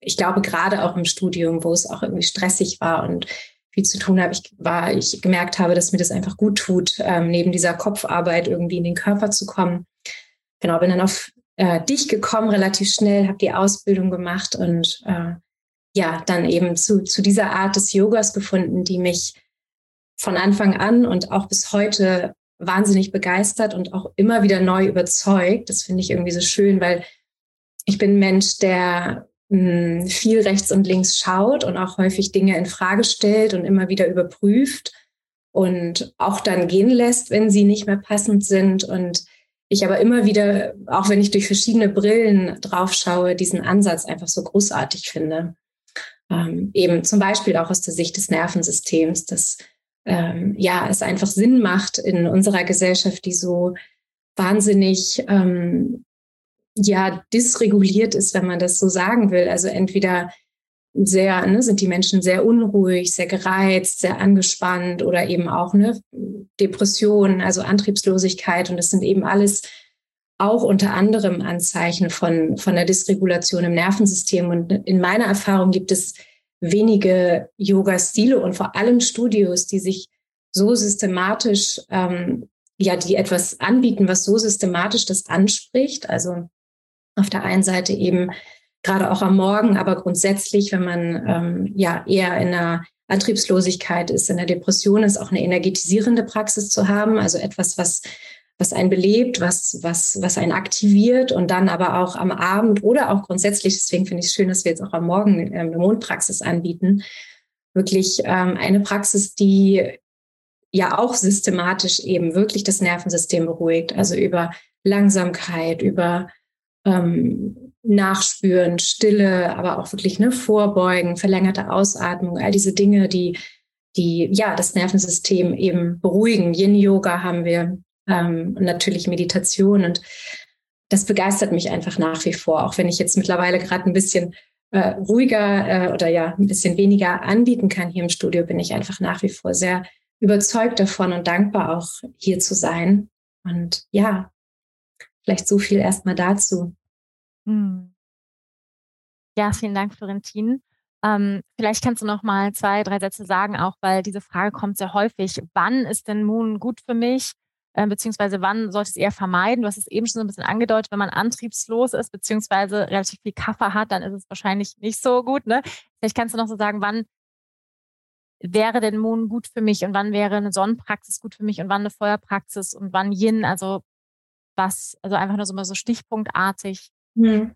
ich glaube gerade auch im Studium, wo es auch irgendwie stressig war und viel zu tun habe. Ich war, ich gemerkt habe, dass mir das einfach gut tut, ähm, neben dieser Kopfarbeit irgendwie in den Körper zu kommen. Genau, bin dann auf äh, dich gekommen, relativ schnell, habe die Ausbildung gemacht und äh, ja, dann eben zu, zu dieser Art des Yogas gefunden, die mich von Anfang an und auch bis heute wahnsinnig begeistert und auch immer wieder neu überzeugt. Das finde ich irgendwie so schön, weil ich bin ein Mensch, der mh, hm, viel rechts und links schaut und auch häufig Dinge in Frage stellt und immer wieder überprüft und auch dann gehen lässt, wenn sie nicht mehr passend sind. Und ich aber immer wieder, auch wenn ich durch verschiedene Brillen drauf schaue, diesen Ansatz einfach so großartig finde. Ähm, eben zum Beispiel auch aus der Sicht des Nervensystems, dass ähm, ja es einfach Sinn macht in unserer Gesellschaft, die so wahnsinnig ähm, ja dysreguliert ist, wenn man das so sagen will. Also entweder sehr, ne, sind die Menschen sehr unruhig, sehr gereizt, sehr angespannt oder eben auch ne, Depressionen, also Antriebslosigkeit. Und das sind eben alles auch unter anderem Anzeichen von, von der Dysregulation im Nervensystem. Und in meiner Erfahrung gibt es wenige Yoga-Stile und vor allem Studios, die sich so systematisch, ähm, ja, die etwas anbieten, was so systematisch das anspricht. Also auf der einen Seite eben gerade auch am Morgen, aber grundsätzlich, wenn man ähm, ja eher in einer Antriebslosigkeit ist, in der Depression ist, auch eine energetisierende Praxis zu haben, also etwas, was was einen belebt, was, was, was einen aktiviert und dann aber auch am Abend oder auch grundsätzlich, deswegen finde ich es schön, dass wir jetzt auch am Morgen ähm, eine Mondpraxis anbieten, wirklich ähm, eine Praxis, die ja auch systematisch eben wirklich das Nervensystem beruhigt, also über Langsamkeit, über ähm, Nachspüren, Stille, aber auch wirklich ne, Vorbeugen, verlängerte Ausatmung, all diese Dinge, die, die ja das Nervensystem eben beruhigen. Yin-Yoga haben wir ähm, und natürlich Meditation und das begeistert mich einfach nach wie vor, auch wenn ich jetzt mittlerweile gerade ein bisschen äh, ruhiger äh, oder ja ein bisschen weniger anbieten kann hier im Studio, bin ich einfach nach wie vor sehr überzeugt davon und dankbar auch hier zu sein. Und ja, vielleicht so viel erstmal dazu. Hm. Ja, vielen Dank, Florentin. Ähm, vielleicht kannst du noch mal zwei, drei Sätze sagen, auch weil diese Frage kommt sehr häufig. Wann ist denn Moon gut für mich? Äh, beziehungsweise wann sollte es eher vermeiden? Du hast es eben schon so ein bisschen angedeutet, wenn man antriebslos ist, beziehungsweise relativ viel Kaffee hat, dann ist es wahrscheinlich nicht so gut. Ne? Vielleicht kannst du noch so sagen, wann wäre denn Moon gut für mich und wann wäre eine Sonnenpraxis gut für mich und wann eine Feuerpraxis und wann Yin, also was, also einfach nur so mal so stichpunktartig. Hm.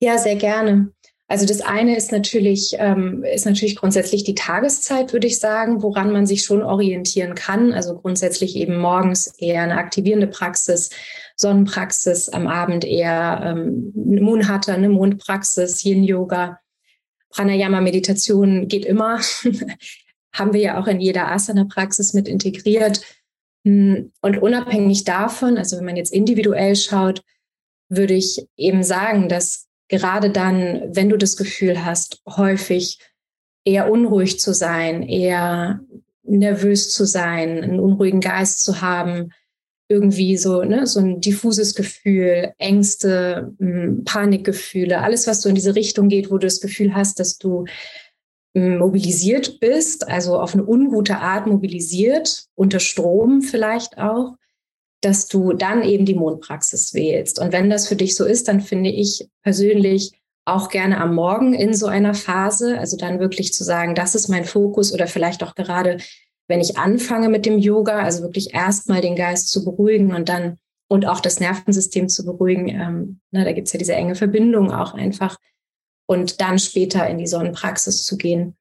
Ja, sehr gerne. Also das eine ist natürlich, ähm, ist natürlich grundsätzlich die Tageszeit, würde ich sagen, woran man sich schon orientieren kann. Also grundsätzlich eben morgens eher eine aktivierende Praxis, Sonnenpraxis, am Abend eher ähm, Moonhatter, eine Mondpraxis, Yin-Yoga, Pranayama-Meditation geht immer. Haben wir ja auch in jeder Asana-Praxis mit integriert. Hm, und unabhängig davon, also wenn man jetzt individuell schaut, würde ich eben sagen, dass gerade dann, wenn du das Gefühl hast, häufig eher unruhig zu sein, eher nervös zu sein, einen unruhigen Geist zu haben, irgendwie so, ne, so ein diffuses Gefühl, Ängste, hm, Panikgefühle, alles, was so in diese Richtung geht, wo du das Gefühl hast, dass du hm, mobilisiert bist, also auf eine ungute Art mobilisiert, unter Strom vielleicht auch, dass du dann eben die Mondpraxis wählst. Und wenn das für dich so ist, dann finde ich persönlich auch gerne am Morgen in so einer Phase, also dann wirklich zu sagen, das ist mein Fokus oder vielleicht auch gerade, wenn ich anfange mit dem Yoga, also wirklich erstmal den Geist zu beruhigen und dann und auch das Nervensystem zu beruhigen. Ähm, ne, da gibt es ja diese enge Verbindung auch einfach und dann später in die Sonnenpraxis zu gehen.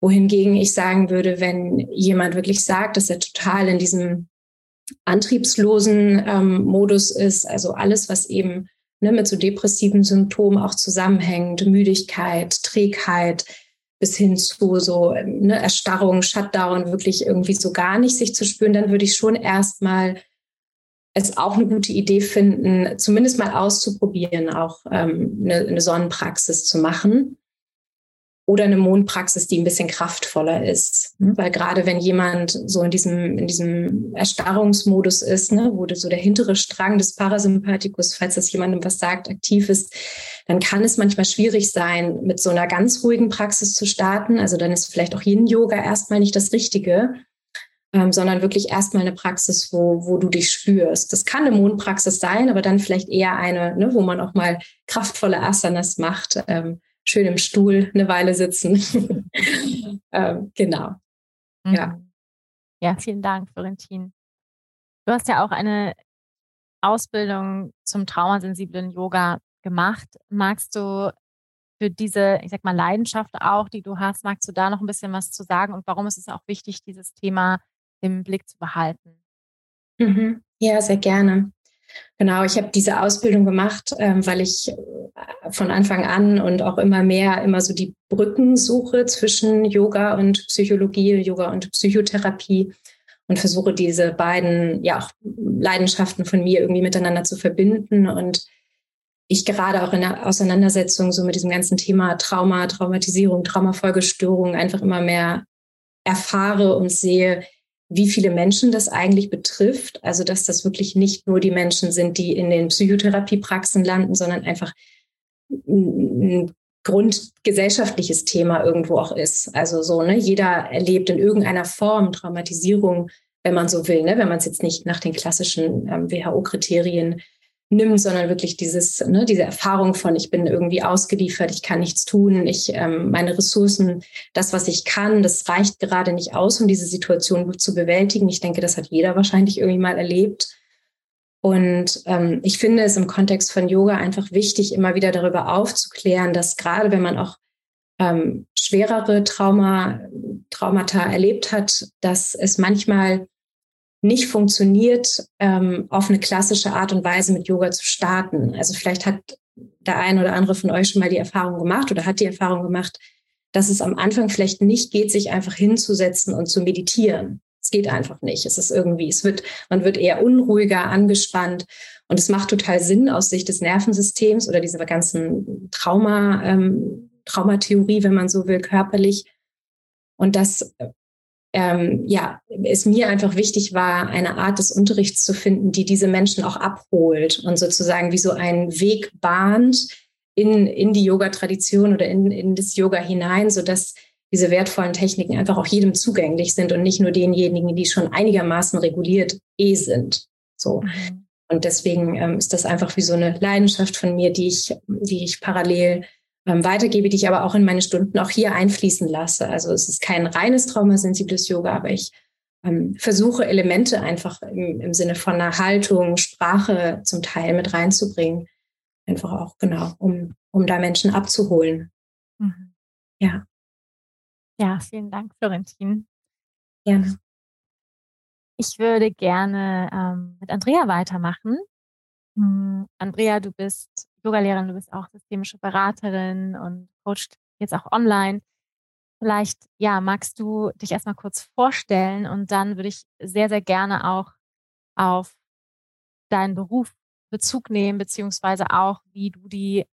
Wohingegen ich sagen würde, wenn jemand wirklich sagt, dass er total in diesem antriebslosen ähm, Modus ist, also alles, was eben ne, mit so depressiven Symptomen auch zusammenhängt, Müdigkeit, Trägheit, bis hin zu so ne, Erstarrung, Shutdown, wirklich irgendwie so gar nicht sich zu spüren, dann würde ich schon erstmal es auch eine gute Idee finden, zumindest mal auszuprobieren, auch ähm, eine, eine Sonnenpraxis zu machen oder eine Mondpraxis, die ein bisschen kraftvoller ist. Ne? Weil gerade wenn jemand so in diesem, in diesem Erstarrungsmodus ist, ne, wo so der hintere Strang des Parasympathikus, falls das jemandem was sagt, aktiv ist, dann kann es manchmal schwierig sein, mit so einer ganz ruhigen Praxis zu starten. Also dann ist vielleicht auch Yin-Yoga erstmal nicht das Richtige, ähm, sondern wirklich erstmal eine Praxis, wo, wo du dich spürst. Das kann eine Mondpraxis sein, aber dann vielleicht eher eine, ne, wo man auch mal kraftvolle Asanas macht, ähm, schön im Stuhl eine Weile sitzen. ähm, genau. Mhm. Ja. Ja, vielen Dank, Florentin. Du hast ja auch eine Ausbildung zum traumasensiblen Yoga gemacht. Magst du für diese, ich sag mal, Leidenschaft auch, die du hast, magst du da noch ein bisschen was zu sagen und warum ist es auch wichtig, dieses Thema im Blick zu behalten? Mhm. Ja, sehr gerne. Genau, ich habe diese Ausbildung gemacht, ähm, weil ich äh, von Anfang an und auch immer mehr immer so die Brücken suche zwischen Yoga und Psychologie, Yoga und Psychotherapie und versuche diese beiden ja auch Leidenschaften von mir irgendwie miteinander zu verbinden und ich gerade auch in der Auseinandersetzung so mit diesem ganzen Thema Trauma, Traumatisierung, Traumafolgestörung einfach immer mehr erfahre und sehe, wie viele Menschen das eigentlich betrifft. Also, dass das wirklich nicht nur die Menschen sind, die in den Psychotherapiepraxen landen, sondern einfach ein grundgesellschaftliches Thema irgendwo auch ist. Also so, ne, jeder erlebt in irgendeiner Form Traumatisierung, wenn man so will, ne, wenn man es jetzt nicht nach den klassischen ähm, WHO-Kriterien nimmt, sondern wirklich dieses, ne, diese Erfahrung von, ich bin irgendwie ausgeliefert, ich kann nichts tun, ich, ähm, meine Ressourcen, das, was ich kann, das reicht gerade nicht aus, um diese Situation gut zu bewältigen. Ich denke, das hat jeder wahrscheinlich irgendwie mal erlebt. Und ähm, ich finde es im Kontext von Yoga einfach wichtig, immer wieder darüber aufzuklären, dass gerade wenn man auch ähm, schwerere Trauma, Traumata erlebt hat, dass es manchmal nicht funktioniert, ähm, auf eine klassische Art und Weise mit Yoga zu starten. Also vielleicht hat der ein oder andere von euch schon mal die Erfahrung gemacht oder hat die Erfahrung gemacht, dass es am Anfang vielleicht nicht geht, sich einfach hinzusetzen und zu meditieren. Es geht einfach nicht. Es ist irgendwie, es wird, man wird eher unruhiger, angespannt. Und es macht total Sinn aus Sicht des Nervensystems oder dieser ganzen Trauma, ähm, Traumatheorie, wenn man so will, körperlich. Und das ähm, ja, es mir einfach wichtig war, eine Art des Unterrichts zu finden, die diese Menschen auch abholt und sozusagen wie so einen Weg bahnt in, in die Yoga-Tradition oder in, in das Yoga hinein, sodass diese wertvollen Techniken einfach auch jedem zugänglich sind und nicht nur denjenigen, die schon einigermaßen reguliert eh sind. So. Mhm. Und deswegen ähm, ist das einfach wie so eine Leidenschaft von mir, die ich, die ich parallel ähm, weitergebe, die ich aber auch in meine Stunden auch hier einfließen lasse. Also es ist kein reines traumasensibles Yoga, aber ich ähm, versuche Elemente einfach im, im Sinne von einer Haltung, Sprache zum Teil mit reinzubringen. Einfach auch, genau, um, um da Menschen abzuholen. Mhm. Ja. Ja, vielen Dank, Florentin. Gerne. Ich würde gerne ähm, mit Andrea weitermachen. Hm, Andrea, du bist Yogalehrerin, du bist auch systemische Beraterin und coachst jetzt auch online. Vielleicht, ja, magst du dich erstmal kurz vorstellen und dann würde ich sehr, sehr gerne auch auf deinen Beruf Bezug nehmen, beziehungsweise auch, wie du die,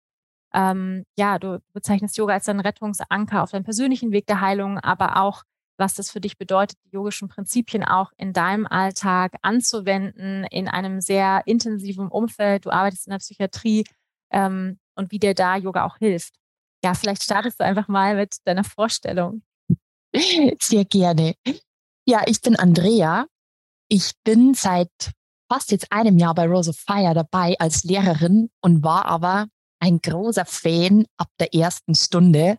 ähm, ja, du bezeichnest Yoga als deinen Rettungsanker auf deinem persönlichen Weg der Heilung, aber auch was das für dich bedeutet, die yogischen Prinzipien auch in deinem Alltag anzuwenden, in einem sehr intensiven Umfeld. Du arbeitest in der Psychiatrie ähm, und wie dir da Yoga auch hilft. Ja, vielleicht startest du einfach mal mit deiner Vorstellung. Sehr gerne. Ja, ich bin Andrea. Ich bin seit fast jetzt einem Jahr bei Rose of Fire dabei als Lehrerin und war aber ein großer Fan ab der ersten Stunde.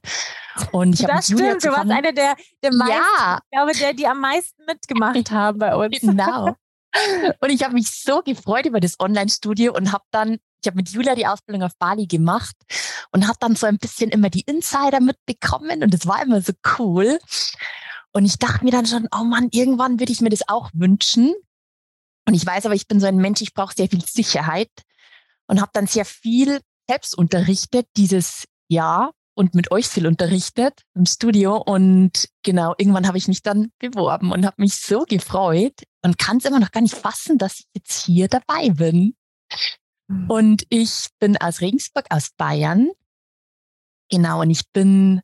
Und ich das stimmt, du warst eine der, der meisten, ja. ich glaube, der, die am meisten mitgemacht haben bei uns. Genau. Und ich habe mich so gefreut über das Online-Studio und habe dann, ich habe mit Julia die Ausbildung auf Bali gemacht und habe dann so ein bisschen immer die Insider mitbekommen und das war immer so cool. Und ich dachte mir dann schon, oh Mann, irgendwann würde ich mir das auch wünschen. Und ich weiß aber, ich bin so ein Mensch, ich brauche sehr viel Sicherheit und habe dann sehr viel selbst unterrichtet dieses Jahr und mit euch viel unterrichtet im Studio. Und genau, irgendwann habe ich mich dann beworben und habe mich so gefreut und kann es immer noch gar nicht fassen, dass ich jetzt hier dabei bin. Mhm. Und ich bin aus Regensburg, aus Bayern. Genau, und ich bin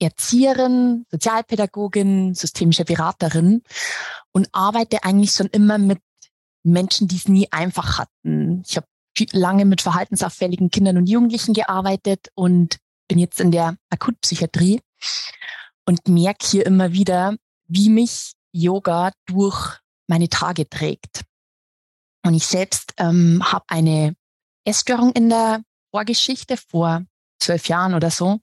Erzieherin, Sozialpädagogin, systemische Beraterin und arbeite eigentlich schon immer mit Menschen, die es nie einfach hatten. Ich habe lange mit verhaltensauffälligen Kindern und Jugendlichen gearbeitet und bin jetzt in der Akutpsychiatrie und merke hier immer wieder, wie mich Yoga durch meine Tage trägt. Und ich selbst ähm, habe eine Essstörung in der Vorgeschichte vor zwölf Jahren oder so.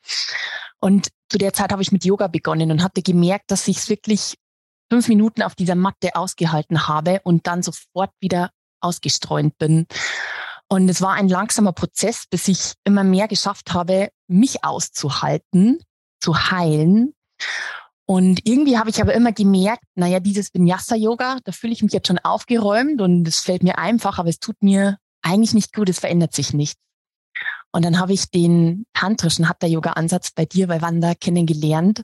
Und zu der Zeit habe ich mit Yoga begonnen und hatte gemerkt, dass ich es wirklich fünf Minuten auf dieser Matte ausgehalten habe und dann sofort wieder ausgestreunt bin. Und es war ein langsamer Prozess, bis ich immer mehr geschafft habe, mich auszuhalten, zu heilen. Und irgendwie habe ich aber immer gemerkt, naja, dieses Vinyasa-Yoga, da fühle ich mich jetzt schon aufgeräumt und es fällt mir einfach, aber es tut mir eigentlich nicht gut, es verändert sich nicht. Und dann habe ich den tantrischen Hatha-Yoga-Ansatz bei dir bei Wanda kennengelernt.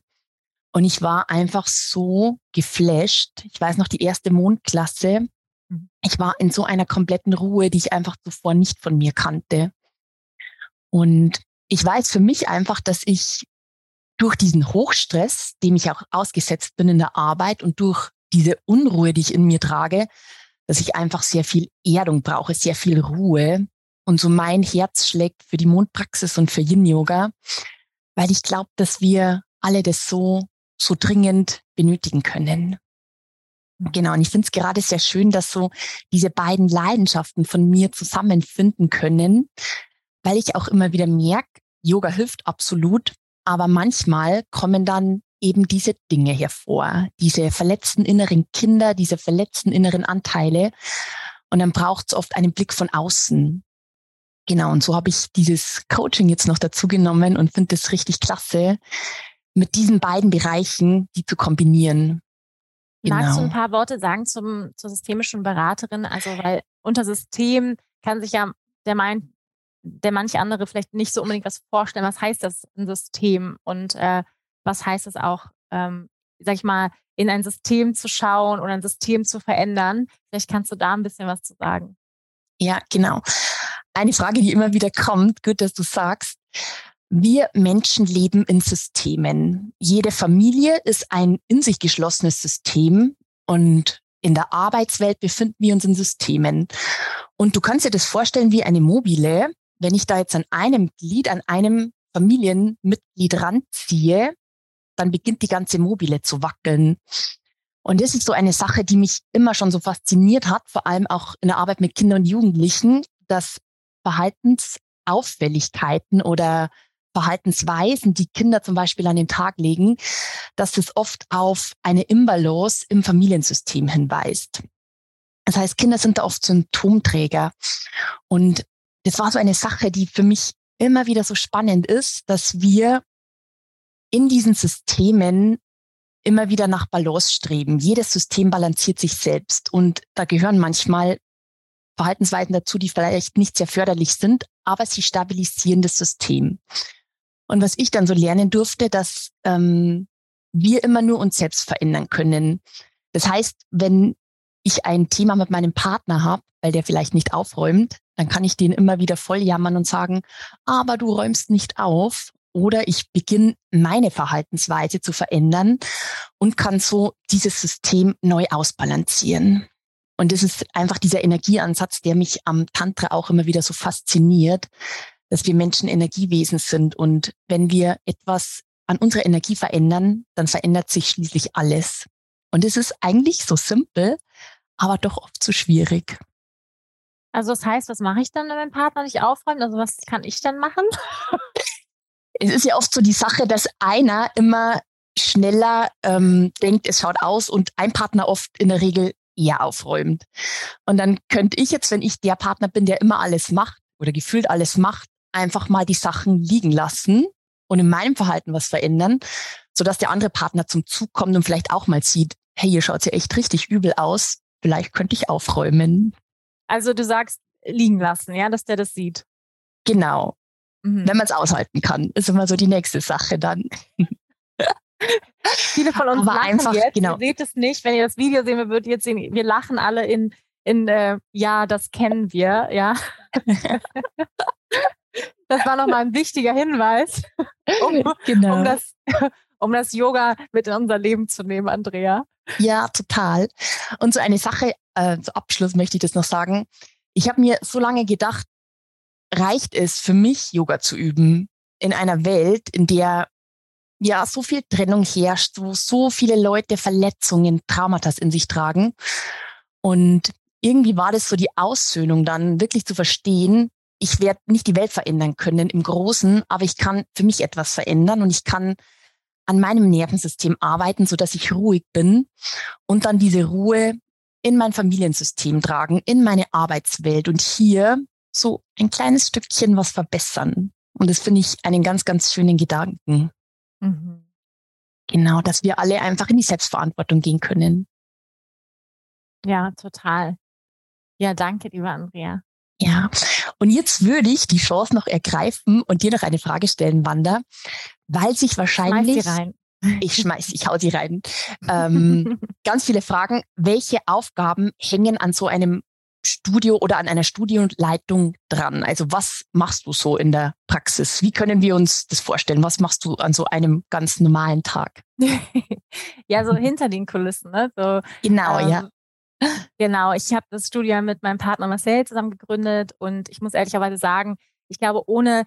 Und ich war einfach so geflasht. Ich weiß noch, die erste Mondklasse. Mhm. Ich war in so einer kompletten Ruhe, die ich einfach zuvor nicht von mir kannte. Und ich weiß für mich einfach, dass ich durch diesen Hochstress, dem ich auch ausgesetzt bin in der Arbeit und durch diese Unruhe, die ich in mir trage, dass ich einfach sehr viel Erdung brauche, sehr viel Ruhe. Und so mein Herz schlägt für die Mondpraxis und für Yin-Yoga, weil ich glaube, dass wir alle das so, so dringend benötigen können. Genau, und ich finde es gerade sehr schön, dass so diese beiden Leidenschaften von mir zusammenfinden können, weil ich auch immer wieder merke, Yoga hilft absolut, aber manchmal kommen dann eben diese Dinge hervor, diese verletzten inneren Kinder, diese verletzten inneren Anteile. Und dann braucht es oft einen Blick von außen. Genau, und so habe ich dieses Coaching jetzt noch dazu genommen und finde es richtig klasse, mit diesen beiden Bereichen die zu kombinieren. Genau. Magst du ein paar Worte sagen zum, zur systemischen Beraterin? Also, weil unter System kann sich ja der meint, der manche andere vielleicht nicht so unbedingt was vorstellen. Was heißt das, ein System? Und äh, was heißt es auch, ähm, sag ich mal, in ein System zu schauen oder ein System zu verändern? Vielleicht kannst du da ein bisschen was zu sagen. Ja, genau. Eine Frage, die immer wieder kommt, gut, dass du sagst. Wir Menschen leben in Systemen. Jede Familie ist ein in sich geschlossenes System und in der Arbeitswelt befinden wir uns in Systemen. Und du kannst dir das vorstellen wie eine mobile wenn ich da jetzt an einem Glied, an einem Familienmitglied ranziehe, dann beginnt die ganze Mobile zu wackeln. Und das ist so eine Sache, die mich immer schon so fasziniert hat, vor allem auch in der Arbeit mit Kindern und Jugendlichen, dass Verhaltensauffälligkeiten oder Verhaltensweisen, die Kinder zum Beispiel an den Tag legen, dass das oft auf eine Imbalance im Familiensystem hinweist. Das heißt, Kinder sind da oft Symptomträger. Und das war so eine Sache, die für mich immer wieder so spannend ist, dass wir in diesen Systemen immer wieder nach Balance streben. Jedes System balanciert sich selbst und da gehören manchmal Verhaltensweisen dazu, die vielleicht nicht sehr förderlich sind, aber sie stabilisieren das System. Und was ich dann so lernen durfte, dass ähm, wir immer nur uns selbst verändern können. Das heißt, wenn ich ein Thema mit meinem Partner habe, weil der vielleicht nicht aufräumt, dann kann ich den immer wieder voll jammern und sagen, aber du räumst nicht auf. Oder ich beginne meine Verhaltensweise zu verändern und kann so dieses System neu ausbalancieren. Und das ist einfach dieser Energieansatz, der mich am Tantra auch immer wieder so fasziniert, dass wir Menschen Energiewesen sind. Und wenn wir etwas an unserer Energie verändern, dann verändert sich schließlich alles. Und es ist eigentlich so simpel, aber doch oft so schwierig. Also das heißt, was mache ich dann, wenn mein Partner nicht aufräumt? Also was kann ich dann machen? es ist ja oft so die Sache, dass einer immer schneller ähm, denkt, es schaut aus und ein Partner oft in der Regel eher aufräumt. Und dann könnte ich jetzt, wenn ich der Partner bin, der immer alles macht oder gefühlt alles macht, einfach mal die Sachen liegen lassen und in meinem Verhalten was verändern, sodass der andere Partner zum Zug kommt und vielleicht auch mal sieht, hey, hier schaut ja echt richtig übel aus, vielleicht könnte ich aufräumen. Also du sagst liegen lassen, ja, dass der das sieht. Genau. Mhm. Wenn man es aushalten kann, ist immer so die nächste Sache dann. Viele von uns Aber lachen einfach, jetzt. Genau. Ihr seht es nicht, wenn ihr das Video sehen würdet, jetzt sehen, wir lachen alle in, in äh, ja, das kennen wir, ja. das war nochmal ein wichtiger Hinweis, um, genau. um, das, um das Yoga mit in unser Leben zu nehmen, Andrea. Ja, total. Und so eine Sache, äh, zu Abschluss möchte ich das noch sagen. Ich habe mir so lange gedacht, reicht es für mich, Yoga zu üben in einer Welt, in der ja so viel Trennung herrscht, wo so viele Leute Verletzungen, Traumata in sich tragen. Und irgendwie war das so die Aussöhnung dann, wirklich zu verstehen, ich werde nicht die Welt verändern können im Großen, aber ich kann für mich etwas verändern und ich kann an meinem Nervensystem arbeiten, so dass ich ruhig bin und dann diese Ruhe in mein Familiensystem tragen, in meine Arbeitswelt und hier so ein kleines Stückchen was verbessern. Und das finde ich einen ganz, ganz schönen Gedanken. Mhm. Genau, dass wir alle einfach in die Selbstverantwortung gehen können. Ja, total. Ja, danke, liebe Andrea. Ja, und jetzt würde ich die Chance noch ergreifen und dir noch eine Frage stellen, Wanda, weil sich wahrscheinlich. Schmeiß sie rein. Ich schmeiß, ich hau sie rein. Ähm, ganz viele Fragen. Welche Aufgaben hängen an so einem Studio oder an einer Studioleitung dran? Also was machst du so in der Praxis? Wie können wir uns das vorstellen? Was machst du an so einem ganz normalen Tag? ja, so hinter den Kulissen. Ne? So, genau, ähm, ja. Genau, ich habe das Studio mit meinem Partner Marcel zusammen gegründet und ich muss ehrlicherweise sagen, ich glaube, ohne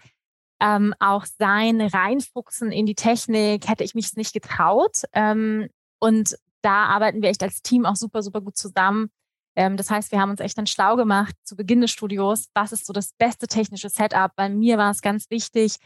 ähm, auch sein Reinfuchsen in die Technik hätte ich mich nicht getraut. Ähm, und da arbeiten wir echt als Team auch super, super gut zusammen. Ähm, das heißt, wir haben uns echt dann schlau gemacht zu Beginn des Studios, was ist so das beste technische Setup. Bei mir war es ganz wichtig,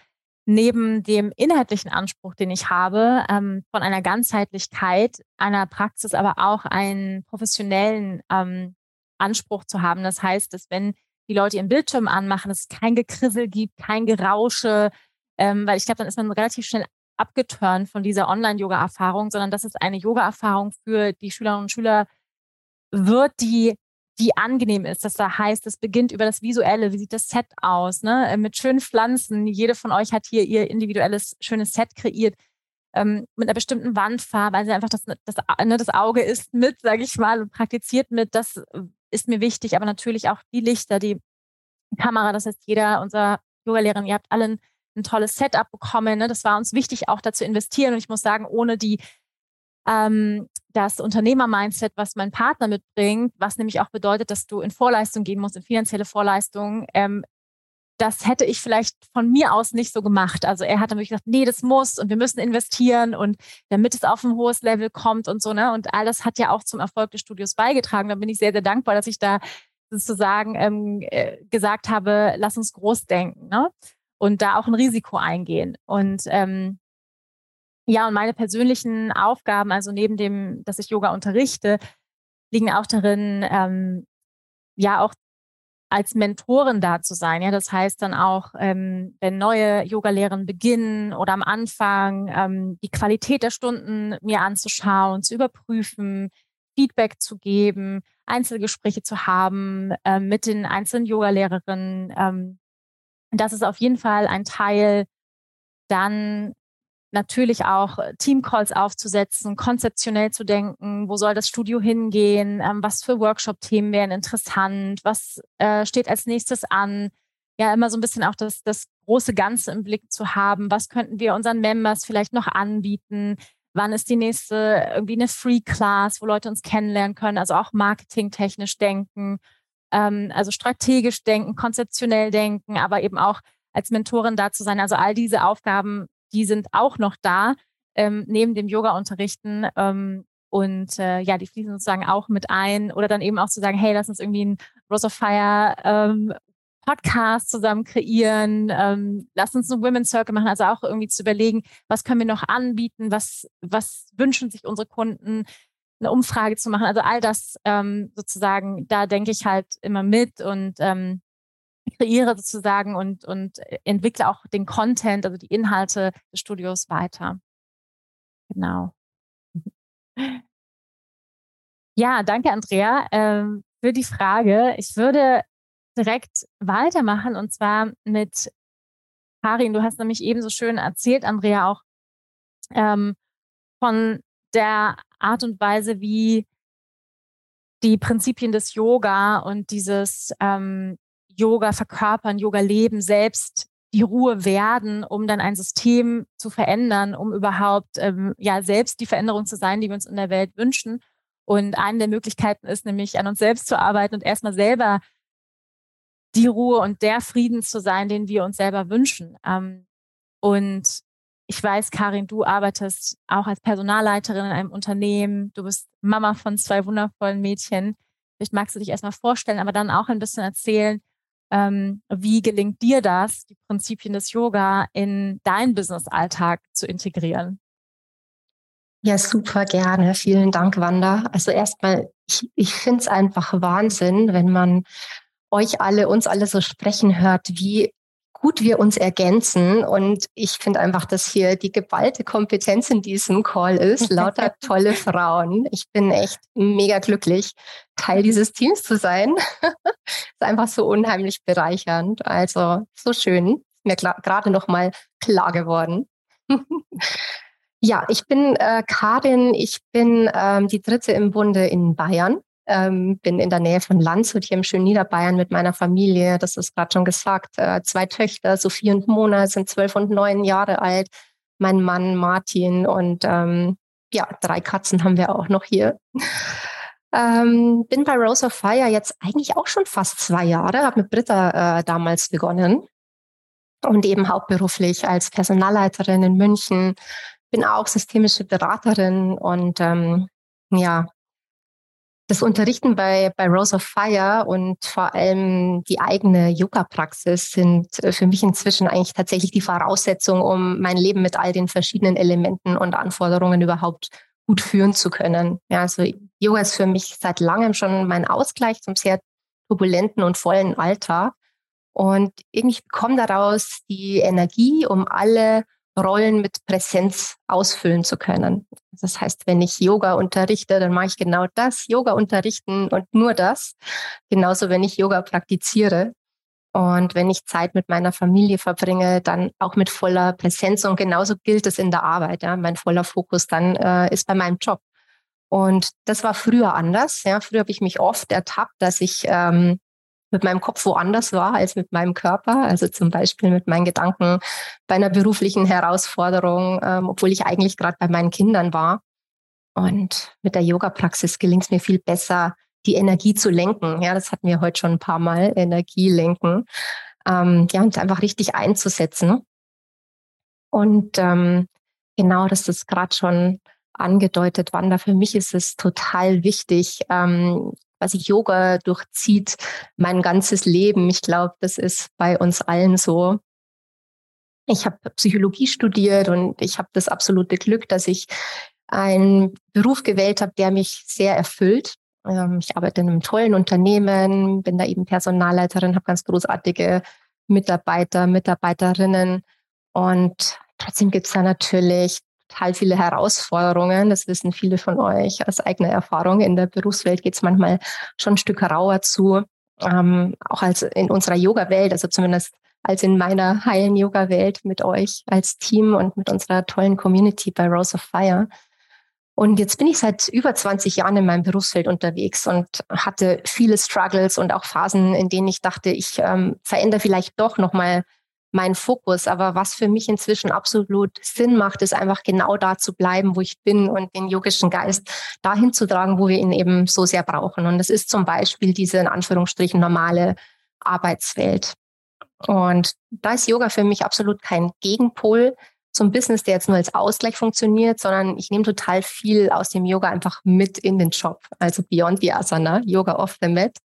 neben dem inhaltlichen Anspruch, den ich habe, ähm, von einer Ganzheitlichkeit einer Praxis, aber auch einen professionellen ähm, Anspruch zu haben. Das heißt, dass wenn die Leute ihren Bildschirm anmachen, es kein Gekrissel gibt, kein Gerausche, ähm, weil ich glaube, dann ist man relativ schnell abgeturnt von dieser Online-Yoga-Erfahrung, sondern das ist eine Yoga-Erfahrung für die Schülerinnen und Schüler wird, die die angenehm ist. Das da heißt, es beginnt über das Visuelle. Wie sieht das Set aus? Ne? Äh, mit schönen Pflanzen. Jede von euch hat hier ihr individuelles schönes Set kreiert. Ähm, mit einer bestimmten Wandfarbe, also einfach das, das, ne, das Auge ist mit, sage ich mal, und praktiziert mit. Das äh, ist mir wichtig, aber natürlich auch die Lichter, die Kamera. Das heißt, jeder unserer Yoga-Lehrerin, ihr habt alle ein, ein tolles Setup bekommen. Ne? Das war uns wichtig, auch dazu investieren. Und ich muss sagen, ohne die ähm, das Unternehmer-Mindset, was mein Partner mitbringt, was nämlich auch bedeutet, dass du in Vorleistung gehen musst, in finanzielle Vorleistung, ähm, das hätte ich vielleicht von mir aus nicht so gemacht. Also er hat dann wirklich gesagt, nee, das muss und wir müssen investieren und damit es auf ein hohes Level kommt und so, ne? Und all das hat ja auch zum Erfolg des Studios beigetragen. Da bin ich sehr, sehr dankbar, dass ich da sozusagen ähm, äh, gesagt habe, lass uns groß denken, ne? Und da auch ein Risiko eingehen. Und ähm, ja, und meine persönlichen Aufgaben, also neben dem, dass ich Yoga unterrichte, liegen auch darin, ähm, ja auch als Mentorin da zu sein. Ja, das heißt dann auch, ähm, wenn neue Yogalehren beginnen oder am Anfang ähm, die Qualität der Stunden mir anzuschauen, zu überprüfen, Feedback zu geben, Einzelgespräche zu haben äh, mit den einzelnen Yogalehrerinnen. Ähm, das ist auf jeden Fall ein Teil dann natürlich auch äh, Teamcalls aufzusetzen, konzeptionell zu denken, wo soll das Studio hingehen, ähm, was für Workshop-Themen wären interessant, was äh, steht als nächstes an. Ja, immer so ein bisschen auch das, das große Ganze im Blick zu haben. Was könnten wir unseren Members vielleicht noch anbieten? Wann ist die nächste irgendwie eine Free Class, wo Leute uns kennenlernen können? Also auch marketingtechnisch denken, ähm, also strategisch denken, konzeptionell denken, aber eben auch als Mentorin da zu sein. Also all diese Aufgaben die sind auch noch da, ähm, neben dem Yoga-Unterrichten. Ähm, und äh, ja, die fließen sozusagen auch mit ein. Oder dann eben auch zu sagen, hey, lass uns irgendwie ein Rose of Fire ähm, Podcast zusammen kreieren, ähm, lass uns einen Women's Circle machen, also auch irgendwie zu überlegen, was können wir noch anbieten, was, was wünschen sich unsere Kunden, eine Umfrage zu machen. Also all das ähm, sozusagen, da denke ich halt immer mit und ähm, kreiere sozusagen und, und entwickle auch den Content, also die Inhalte des Studios weiter. Genau. Ja, danke, Andrea, ähm, für die Frage. Ich würde direkt weitermachen und zwar mit Karin. Du hast nämlich ebenso schön erzählt, Andrea, auch ähm, von der Art und Weise, wie die Prinzipien des Yoga und dieses ähm, Yoga verkörpern, Yoga leben, selbst die Ruhe werden, um dann ein System zu verändern, um überhaupt ähm, ja selbst die Veränderung zu sein, die wir uns in der Welt wünschen. Und eine der Möglichkeiten ist nämlich, an uns selbst zu arbeiten und erstmal selber die Ruhe und der Frieden zu sein, den wir uns selber wünschen. Ähm, und ich weiß, Karin, du arbeitest auch als Personalleiterin in einem Unternehmen. Du bist Mama von zwei wundervollen Mädchen. Vielleicht magst du dich erstmal vorstellen, aber dann auch ein bisschen erzählen, ähm, wie gelingt dir das, die Prinzipien des Yoga in deinen Business-Alltag zu integrieren? Ja, super gerne. Vielen Dank, Wanda. Also erstmal, ich, ich finde es einfach Wahnsinn, wenn man euch alle, uns alle so sprechen hört, wie gut wir uns ergänzen. Und ich finde einfach, dass hier die geballte Kompetenz in diesem Call ist. Lauter tolle Frauen. Ich bin echt mega glücklich, Teil dieses Teams zu sein. ist einfach so unheimlich bereichernd. Also so schön. Mir gerade noch mal klar geworden. ja, ich bin äh, Karin. Ich bin ähm, die dritte im Bunde in Bayern ähm, bin in der Nähe von Landshut hier im schönen Niederbayern mit meiner Familie. Das ist gerade schon gesagt. Äh, zwei Töchter, Sophie und Mona, sind zwölf und neun Jahre alt. Mein Mann Martin und ähm, ja, drei Katzen haben wir auch noch hier. Ähm, bin bei Rose of Fire jetzt eigentlich auch schon fast zwei Jahre, habe mit Britta äh, damals begonnen und eben hauptberuflich als Personalleiterin in München. Bin auch systemische Beraterin und ähm, ja, das Unterrichten bei, bei Rose of Fire und vor allem die eigene Yoga-Praxis sind äh, für mich inzwischen eigentlich tatsächlich die Voraussetzung, um mein Leben mit all den verschiedenen Elementen und Anforderungen überhaupt gut führen zu können. Ja, also Yoga ist für mich seit langem schon mein Ausgleich zum sehr turbulenten und vollen Alltag. Und irgendwie bekomme daraus die Energie, um alle Rollen mit Präsenz ausfüllen zu können. Das heißt, wenn ich Yoga unterrichte, dann mache ich genau das, Yoga unterrichten und nur das. Genauso, wenn ich Yoga praktiziere. Und wenn ich Zeit mit meiner Familie verbringe, dann auch mit voller Präsenz. Und genauso gilt es in der Arbeit. Ja. Mein voller Fokus dann äh, ist bei meinem Job. Und das war früher anders. Ja. Früher habe ich mich oft ertappt, dass ich ähm, mit meinem Kopf woanders war als mit meinem Körper. Also zum Beispiel mit meinen Gedanken bei einer beruflichen Herausforderung, ähm, obwohl ich eigentlich gerade bei meinen Kindern war. Und mit der Yoga-Praxis gelingt es mir viel besser, die Energie zu lenken. Ja, das hatten wir heute schon ein paar Mal, Energie lenken. Ähm, ja, und einfach richtig einzusetzen. Und ähm, genau, das ist gerade schon angedeutet, Wanda. Für mich ist es total wichtig, ähm, was Yoga durchzieht mein ganzes Leben. Ich glaube, das ist bei uns allen so. Ich habe Psychologie studiert und ich habe das absolute Glück, dass ich einen Beruf gewählt habe, der mich sehr erfüllt. Ähm, ich arbeite in einem tollen Unternehmen, bin da eben Personalleiterin, habe ganz großartige Mitarbeiter, Mitarbeiterinnen. Und trotzdem gibt es da natürlich total viele Herausforderungen. Das wissen viele von euch aus eigener Erfahrung. In der Berufswelt geht es manchmal schon ein Stück rauer zu. Ähm, auch als in unserer Yoga-Welt, also zumindest als in meiner heilen Yoga-Welt mit euch als Team und mit unserer tollen Community bei Rose of Fire. Und jetzt bin ich seit über 20 Jahren in meinem Berufsfeld unterwegs und hatte viele Struggles und auch Phasen, in denen ich dachte, ich ähm, verändere vielleicht doch nochmal mein Fokus. Aber was für mich inzwischen absolut Sinn macht, ist einfach genau da zu bleiben, wo ich bin und den yogischen Geist dahin zu tragen, wo wir ihn eben so sehr brauchen. Und das ist zum Beispiel diese in Anführungsstrichen normale Arbeitswelt. Und da ist Yoga für mich absolut kein Gegenpol zum Business, der jetzt nur als Ausgleich funktioniert, sondern ich nehme total viel aus dem Yoga einfach mit in den Job. Also Beyond the Asana, Yoga off the mat.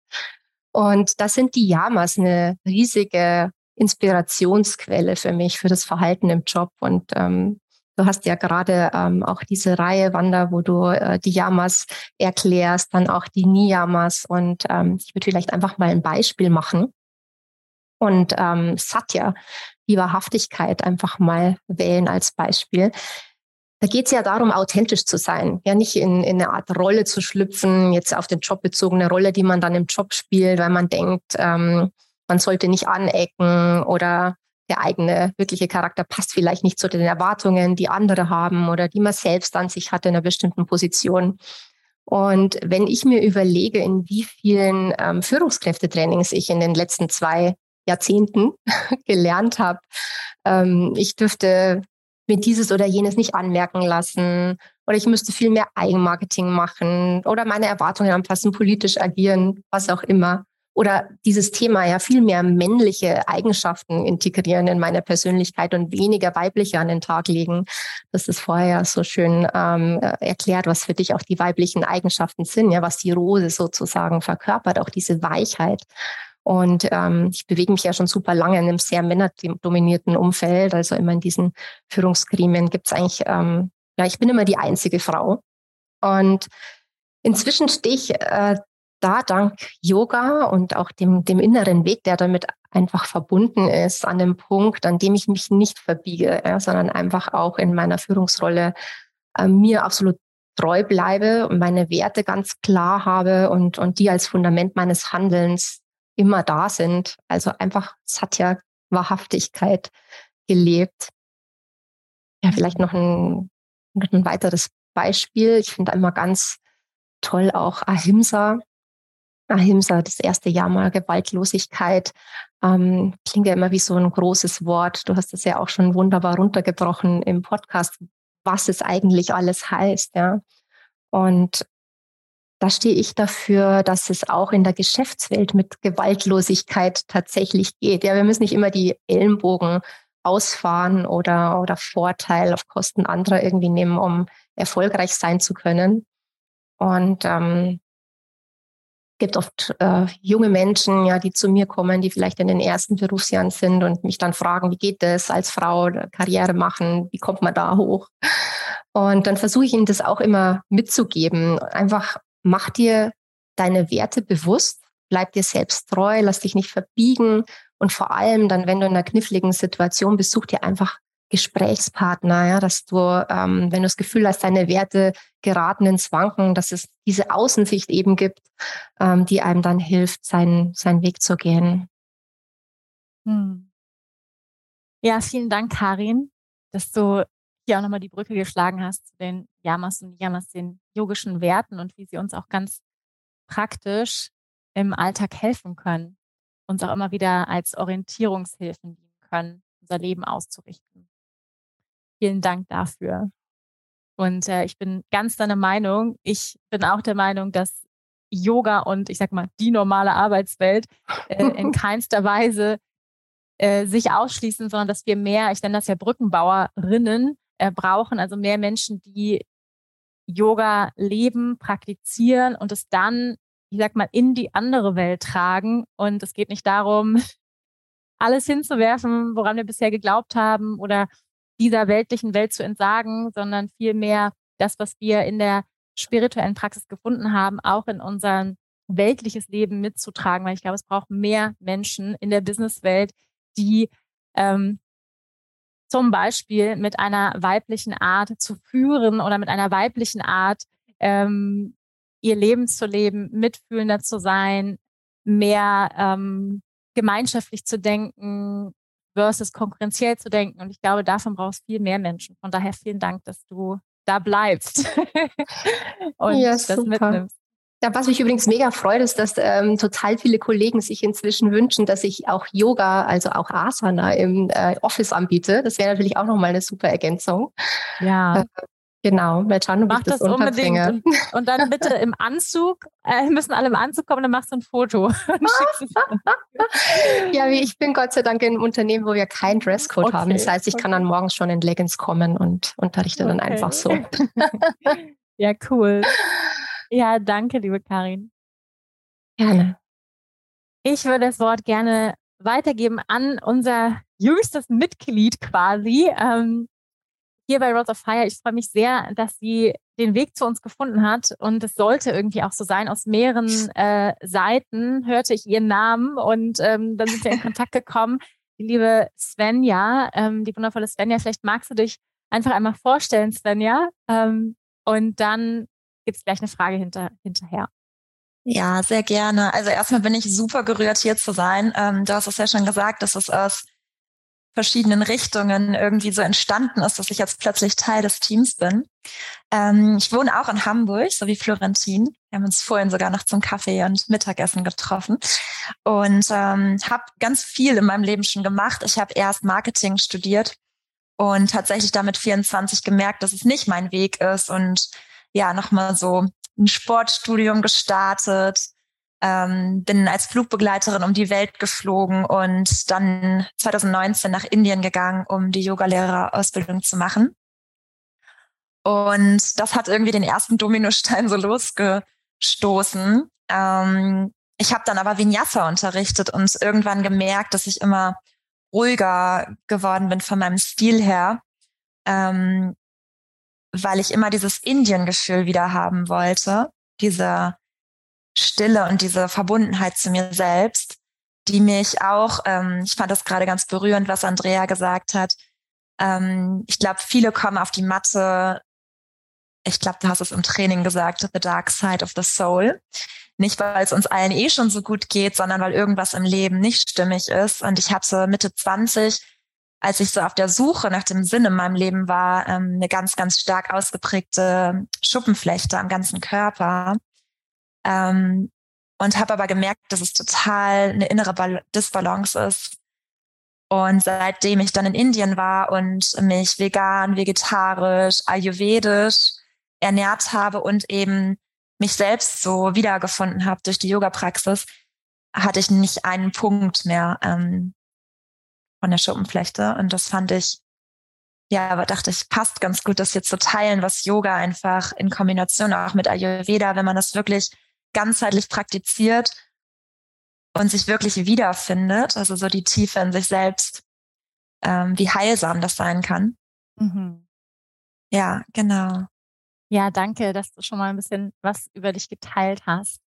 Und da sind die Yamas eine riesige Inspirationsquelle für mich, für das Verhalten im Job. Und ähm, du hast ja gerade ähm, auch diese Reihe Wander, wo du äh, die Yamas erklärst, dann auch die Niyamas. Und ähm, ich würde vielleicht einfach mal ein Beispiel machen. Und ähm, Satya, die Wahrhaftigkeit einfach mal wählen als Beispiel. Da geht es ja darum, authentisch zu sein, ja nicht in, in eine Art Rolle zu schlüpfen, jetzt auf den Job bezogene Rolle, die man dann im Job spielt, weil man denkt, ähm, man sollte nicht anecken oder der eigene wirkliche Charakter passt vielleicht nicht zu den Erwartungen, die andere haben oder die man selbst an sich hat in einer bestimmten Position. Und wenn ich mir überlege, in wie vielen ähm, Führungskräftetrainings ich in den letzten zwei Jahrzehnten gelernt habe, ähm, ich dürfte mir dieses oder jenes nicht anmerken lassen oder ich müsste viel mehr Eigenmarketing machen oder meine Erwartungen anpassen, politisch agieren, was auch immer oder dieses Thema ja viel mehr männliche Eigenschaften integrieren in meine Persönlichkeit und weniger weibliche an den Tag legen. Das ist vorher so schön ähm, erklärt, was für dich auch die weiblichen Eigenschaften sind, ja, was die Rose sozusagen verkörpert, auch diese Weichheit. Und ähm, ich bewege mich ja schon super lange in einem sehr männerdominierten Umfeld. Also immer in diesen Führungsgremien gibt es eigentlich, ähm, ja, ich bin immer die einzige Frau. Und inzwischen stehe ich äh, da dank Yoga und auch dem, dem inneren Weg, der damit einfach verbunden ist, an dem Punkt, an dem ich mich nicht verbiege, ja, sondern einfach auch in meiner Führungsrolle äh, mir absolut treu bleibe und meine Werte ganz klar habe und, und die als Fundament meines Handelns immer da sind. Also einfach Satya Wahrhaftigkeit gelebt. Ja, vielleicht noch ein, noch ein weiteres Beispiel. Ich finde immer ganz toll auch Ahimsa. Ahimsa, das erste Jahr mal Gewaltlosigkeit, ähm, klingt ja immer wie so ein großes Wort. Du hast es ja auch schon wunderbar runtergebrochen im Podcast, was es eigentlich alles heißt, ja. Und da stehe ich dafür, dass es auch in der Geschäftswelt mit Gewaltlosigkeit tatsächlich geht. Ja, wir müssen nicht immer die Ellenbogen ausfahren oder, oder Vorteil auf Kosten anderer irgendwie nehmen, um erfolgreich sein zu können. Und ähm, gibt oft äh, junge Menschen, ja, die zu mir kommen, die vielleicht in den ersten Berufsjahren sind und mich dann fragen, wie geht es als Frau, Karriere machen, wie kommt man da hoch? Und dann versuche ich ihnen das auch immer mitzugeben, einfach mach dir deine Werte bewusst, bleib dir selbst treu, lass dich nicht verbiegen und vor allem dann, wenn du in einer kniffligen Situation bist, such dir einfach Gesprächspartner, ja, dass du, ähm, wenn du das Gefühl hast, deine Werte geraten ins Wanken, dass es diese Außensicht eben gibt, ähm, die einem dann hilft, seinen, seinen Weg zu gehen. Hm. Ja, vielen Dank, Karin, dass du hier auch nochmal die Brücke geschlagen hast zu den Yamas und Yamas, den yogischen Werten und wie sie uns auch ganz praktisch im Alltag helfen können, uns auch immer wieder als Orientierungshilfen dienen können, unser Leben auszurichten. Vielen Dank dafür. Und äh, ich bin ganz deiner Meinung. Ich bin auch der Meinung, dass Yoga und ich sag mal die normale Arbeitswelt äh, in keinster Weise äh, sich ausschließen, sondern dass wir mehr, ich nenne das ja Brückenbauerinnen, äh, brauchen, also mehr Menschen, die Yoga leben, praktizieren und es dann, ich sag mal, in die andere Welt tragen. Und es geht nicht darum, alles hinzuwerfen, woran wir bisher geglaubt haben oder dieser weltlichen Welt zu entsagen, sondern vielmehr das, was wir in der spirituellen Praxis gefunden haben, auch in unser weltliches Leben mitzutragen, weil ich glaube, es braucht mehr Menschen in der Businesswelt, die ähm, zum Beispiel mit einer weiblichen Art zu führen oder mit einer weiblichen Art ähm, ihr Leben zu leben, mitfühlender zu sein, mehr ähm, gemeinschaftlich zu denken versus konkurrenziell zu denken. Und ich glaube, davon brauchst du viel mehr Menschen. Von daher vielen Dank, dass du da bleibst und ja, das super. mitnimmst. Ja, was mich übrigens mega freut, ist, dass ähm, total viele Kollegen sich inzwischen wünschen, dass ich auch Yoga, also auch Asana im äh, Office anbiete. Das wäre natürlich auch nochmal eine super Ergänzung. Ja. Äh, genau, schauen, ob Mach das, unbedingt. Und, und dann bitte im Anzug, äh, müssen alle im Anzug kommen, dann machst du ein Foto. Ja, ich bin Gott sei Dank in einem Unternehmen, wo wir keinen Dresscode Okay, haben. Das heißt, ich kann okay. dann morgens schon in Leggings kommen und unterrichte dann Okay. einfach so. ja, cool. Ja, danke, liebe Karin. Gerne. Ich würde das Wort gerne weitergeben an unser jüngstes Mitglied quasi. Ähm, hier bei Rods of Fire. Ich freue mich sehr, dass sie den Weg zu uns gefunden hat. Und es sollte irgendwie auch so sein. Aus mehreren äh, Seiten hörte ich ihren Namen und ähm, dann sind wir in Kontakt gekommen. Die liebe Svenja, ähm, die wundervolle Svenja, vielleicht magst du dich einfach einmal vorstellen, Svenja. Ähm, und dann gibt es gleich eine Frage hinter, hinterher. Ja, sehr gerne. Also erstmal bin ich super gerührt, hier zu sein. Ähm, du hast es ja schon gesagt, dass es aus verschiedenen Richtungen irgendwie so entstanden ist, dass ich jetzt plötzlich Teil des Teams bin. Ähm, ich wohne auch in Hamburg, so wie Florentin. Wir haben uns vorhin sogar noch zum Kaffee und Mittagessen getroffen und ähm, habe ganz viel in meinem Leben schon gemacht. Ich habe erst Marketing studiert und tatsächlich damit 24 gemerkt, dass es nicht mein Weg ist und ja, nochmal so ein Sportstudium gestartet, Ähm, bin als Flugbegleiterin um die Welt geflogen und dann 2019 nach Indien gegangen, um die Yogalehrerausbildung zu machen. Und das hat irgendwie den ersten Dominostein so losgestoßen. Ähm, ich habe dann aber Vinyasa unterrichtet und irgendwann gemerkt, dass ich immer ruhiger geworden bin von meinem Stil her, ähm, weil ich immer dieses Indien-Gefühl wieder haben wollte, diese Stille und diese Verbundenheit zu mir selbst, die mich auch, ähm, ich fand das gerade ganz berührend, was Andrea gesagt hat. Ähm, ich glaube, viele kommen auf die Matte ich glaube, du hast es im Training gesagt, the dark side of the soul. Nicht, weil es uns allen eh schon so gut geht, sondern weil irgendwas im Leben nicht stimmig ist. Und ich hatte Mitte 20, als ich so auf der Suche nach dem Sinn in meinem Leben war, ähm, eine ganz, ganz stark ausgeprägte Schuppenflechte am ganzen Körper. Ähm, und habe aber gemerkt, dass es total eine innere Disbalance ist. Und seitdem ich dann in Indien war und mich vegan, vegetarisch, ayurvedisch ernährt habe und eben mich selbst so wiedergefunden habe durch die Yoga-Praxis, hatte ich nicht einen Punkt mehr ähm, von der Schuppenflechte. Und das fand ich, ja, aber dachte ich, passt ganz gut, das jetzt zu teilen, was Yoga einfach in Kombination auch mit Ayurveda, wenn man das wirklich ganzheitlich praktiziert und sich wirklich wiederfindet, also so die Tiefe in sich selbst, ähm, wie heilsam das sein kann. Mhm. Ja, genau. Ja, danke, dass du schon mal ein bisschen was über dich geteilt hast.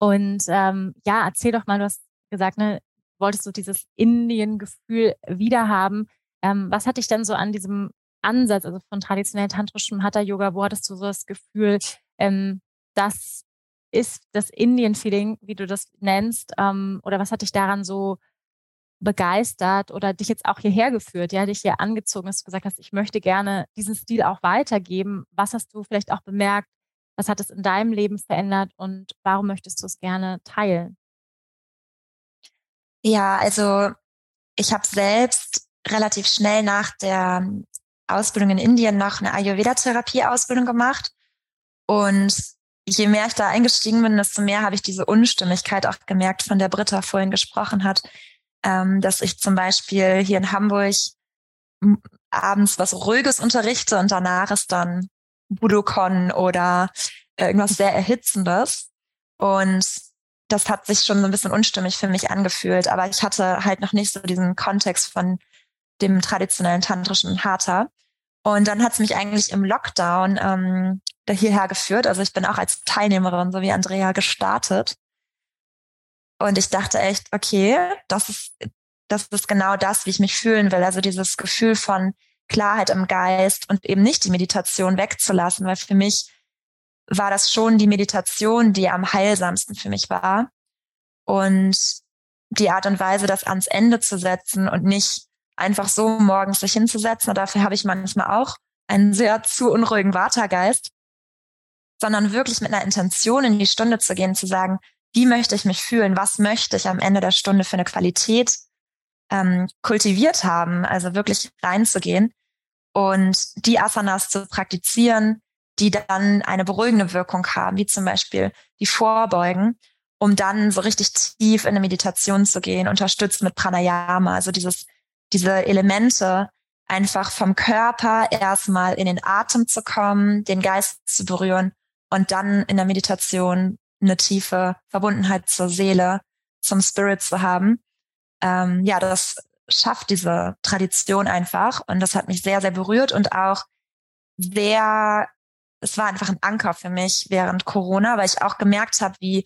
Und ähm, ja, erzähl doch mal, du hast gesagt, ne, wolltest du dieses Indien-Gefühl wiederhaben. Ähm, was hat dich denn so an diesem Ansatz, also von traditionell tantrischem Hatha-Yoga, wo hattest du so das Gefühl, ähm, das ist das Indien-Feeling, wie du das nennst? Ähm, oder was hat dich daran so begeistert oder dich jetzt auch hierher geführt, ja, dich hier angezogen, dass du gesagt hast, ich möchte gerne diesen Stil auch weitergeben. Was hast du vielleicht auch bemerkt? Was hat es in deinem Leben verändert und warum möchtest du es gerne teilen? Ja, also ich habe selbst relativ schnell nach der Ausbildung in Indien noch eine Ayurveda-Therapie-Ausbildung gemacht. Und je mehr ich da eingestiegen bin, desto mehr habe ich diese Unstimmigkeit auch gemerkt, von der Britta vorhin gesprochen hat ähm, dass ich zum Beispiel hier in Hamburg abends was Ruhiges unterrichte und danach ist dann Budokon oder irgendwas sehr Erhitzendes. Und das hat sich schon so ein bisschen unstimmig für mich angefühlt. Aber ich hatte halt noch nicht so diesen Kontext von dem traditionellen tantrischen Hatha. Und dann hat es mich eigentlich im Lockdown ähm, hierher geführt. Also ich bin auch als Teilnehmerin, so wie Andrea, gestartet. Und ich dachte echt, okay, das ist, das ist genau das, wie ich mich fühlen will. Also dieses Gefühl von Klarheit im Geist und eben nicht die Meditation wegzulassen, weil für mich war das schon die Meditation, die am heilsamsten für mich war. Und die Art und Weise, das ans Ende zu setzen und nicht einfach so morgens sich hinzusetzen. Dafür habe ich manchmal auch einen sehr zu unruhigen Watergeist, sondern wirklich mit einer Intention in die Stunde zu gehen, zu sagen, wie möchte ich mich fühlen, was möchte ich am Ende der Stunde für eine Qualität ähm, kultiviert haben, also wirklich reinzugehen und die Asanas zu praktizieren, die dann eine beruhigende Wirkung haben, wie zum Beispiel die Vorbeugen, um dann so richtig tief in eine Meditation zu gehen, unterstützt mit Pranayama, also dieses, diese Elemente einfach vom Körper erstmal in den Atem zu kommen, den Geist zu berühren und dann in der Meditation eine tiefe Verbundenheit zur Seele, zum Spirit zu haben. Ähm, ja, das schafft diese Tradition einfach und das hat mich sehr, sehr berührt und auch sehr, es war einfach ein Anker für mich während Corona, weil ich auch gemerkt habe, wie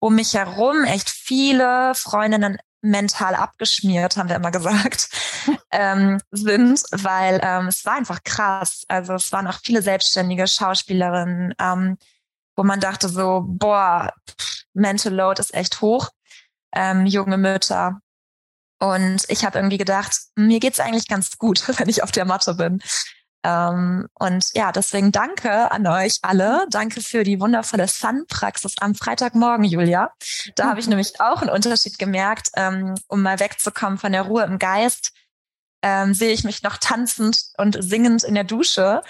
um mich herum echt viele Freundinnen mental abgeschmiert, haben wir immer gesagt, ähm, sind, weil ähm, es war einfach krass. Also es waren auch viele selbstständige Schauspielerinnen, ähm, wo man dachte so, boah, Mental Load ist echt hoch, ähm, junge Mütter. Und ich habe irgendwie gedacht, mir geht's eigentlich ganz gut, wenn ich auf der Matte bin. Ähm, und ja, deswegen danke an euch alle. Danke für die wundervolle Sun-Praxis am Freitagmorgen, Julia. Da habe ich nämlich auch einen Unterschied gemerkt, ähm, um mal wegzukommen von der Ruhe im Geist. Ähm, sehe ich mich noch tanzend und singend in der Dusche.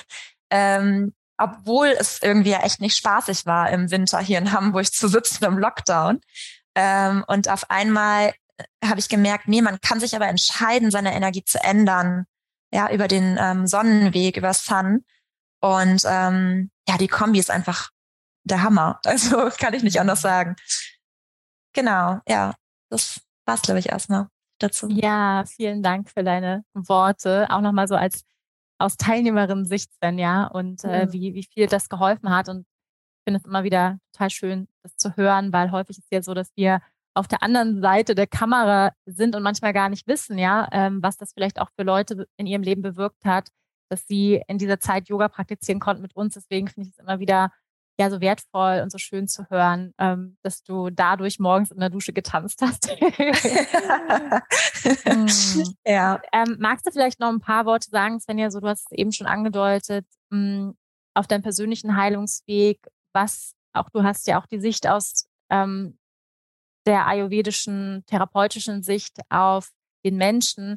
Ähm, obwohl es irgendwie ja echt nicht spaßig war, im Winter hier in Hamburg zu sitzen im Lockdown. Ähm, und auf einmal äh, habe ich gemerkt, nee, man kann sich aber entscheiden, seine Energie zu ändern. Ja, über den ähm, Sonnenweg, über Sun. Und ähm, ja, die Kombi ist einfach der Hammer. Also kann ich nicht anders sagen. Genau, ja, das war's, glaube ich, erstmal dazu. Ja, vielen Dank für deine Worte. Auch nochmal so als aus Teilnehmerin-Sicht, Svenja, und äh, mhm. wie, wie viel das geholfen hat. Und ich finde es immer wieder total schön, das zu hören, weil häufig ist ja so, dass wir auf der anderen Seite der Kamera sind und manchmal gar nicht wissen, ja, ähm, was das vielleicht auch für Leute in ihrem Leben bewirkt hat, dass sie in dieser Zeit Yoga praktizieren konnten mit uns. Deswegen finde ich es immer wieder ja so wertvoll und so schön zu hören, ähm, dass du dadurch morgens in der Dusche getanzt hast. hm. Ja. Ähm, magst du vielleicht noch ein paar Worte sagen, Svenja? So, du hast es eben schon angedeutet, mh, hm, auf deinem persönlichen Heilungsweg, was auch du hast ja auch die Sicht aus ähm, der ayurvedischen therapeutischen Sicht auf den Menschen.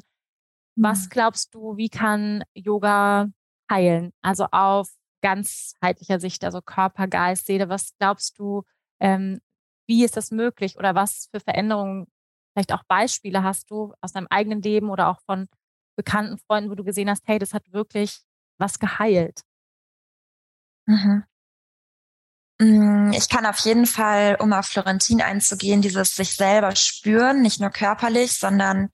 Was hm. glaubst du, wie kann Yoga heilen? Also auf ganzheitlicher Sicht, also Körper, Geist, Seele. Was glaubst du, ähm, wie ist das möglich oder was für Veränderungen, vielleicht auch Beispiele hast du aus deinem eigenen Leben oder auch von bekannten Freunden, wo du gesehen hast, hey, das hat wirklich was geheilt? Mhm. Mm, ich kann auf jeden Fall, um auf Florentin einzugehen, dieses sich selber spüren, nicht nur körperlich, sondern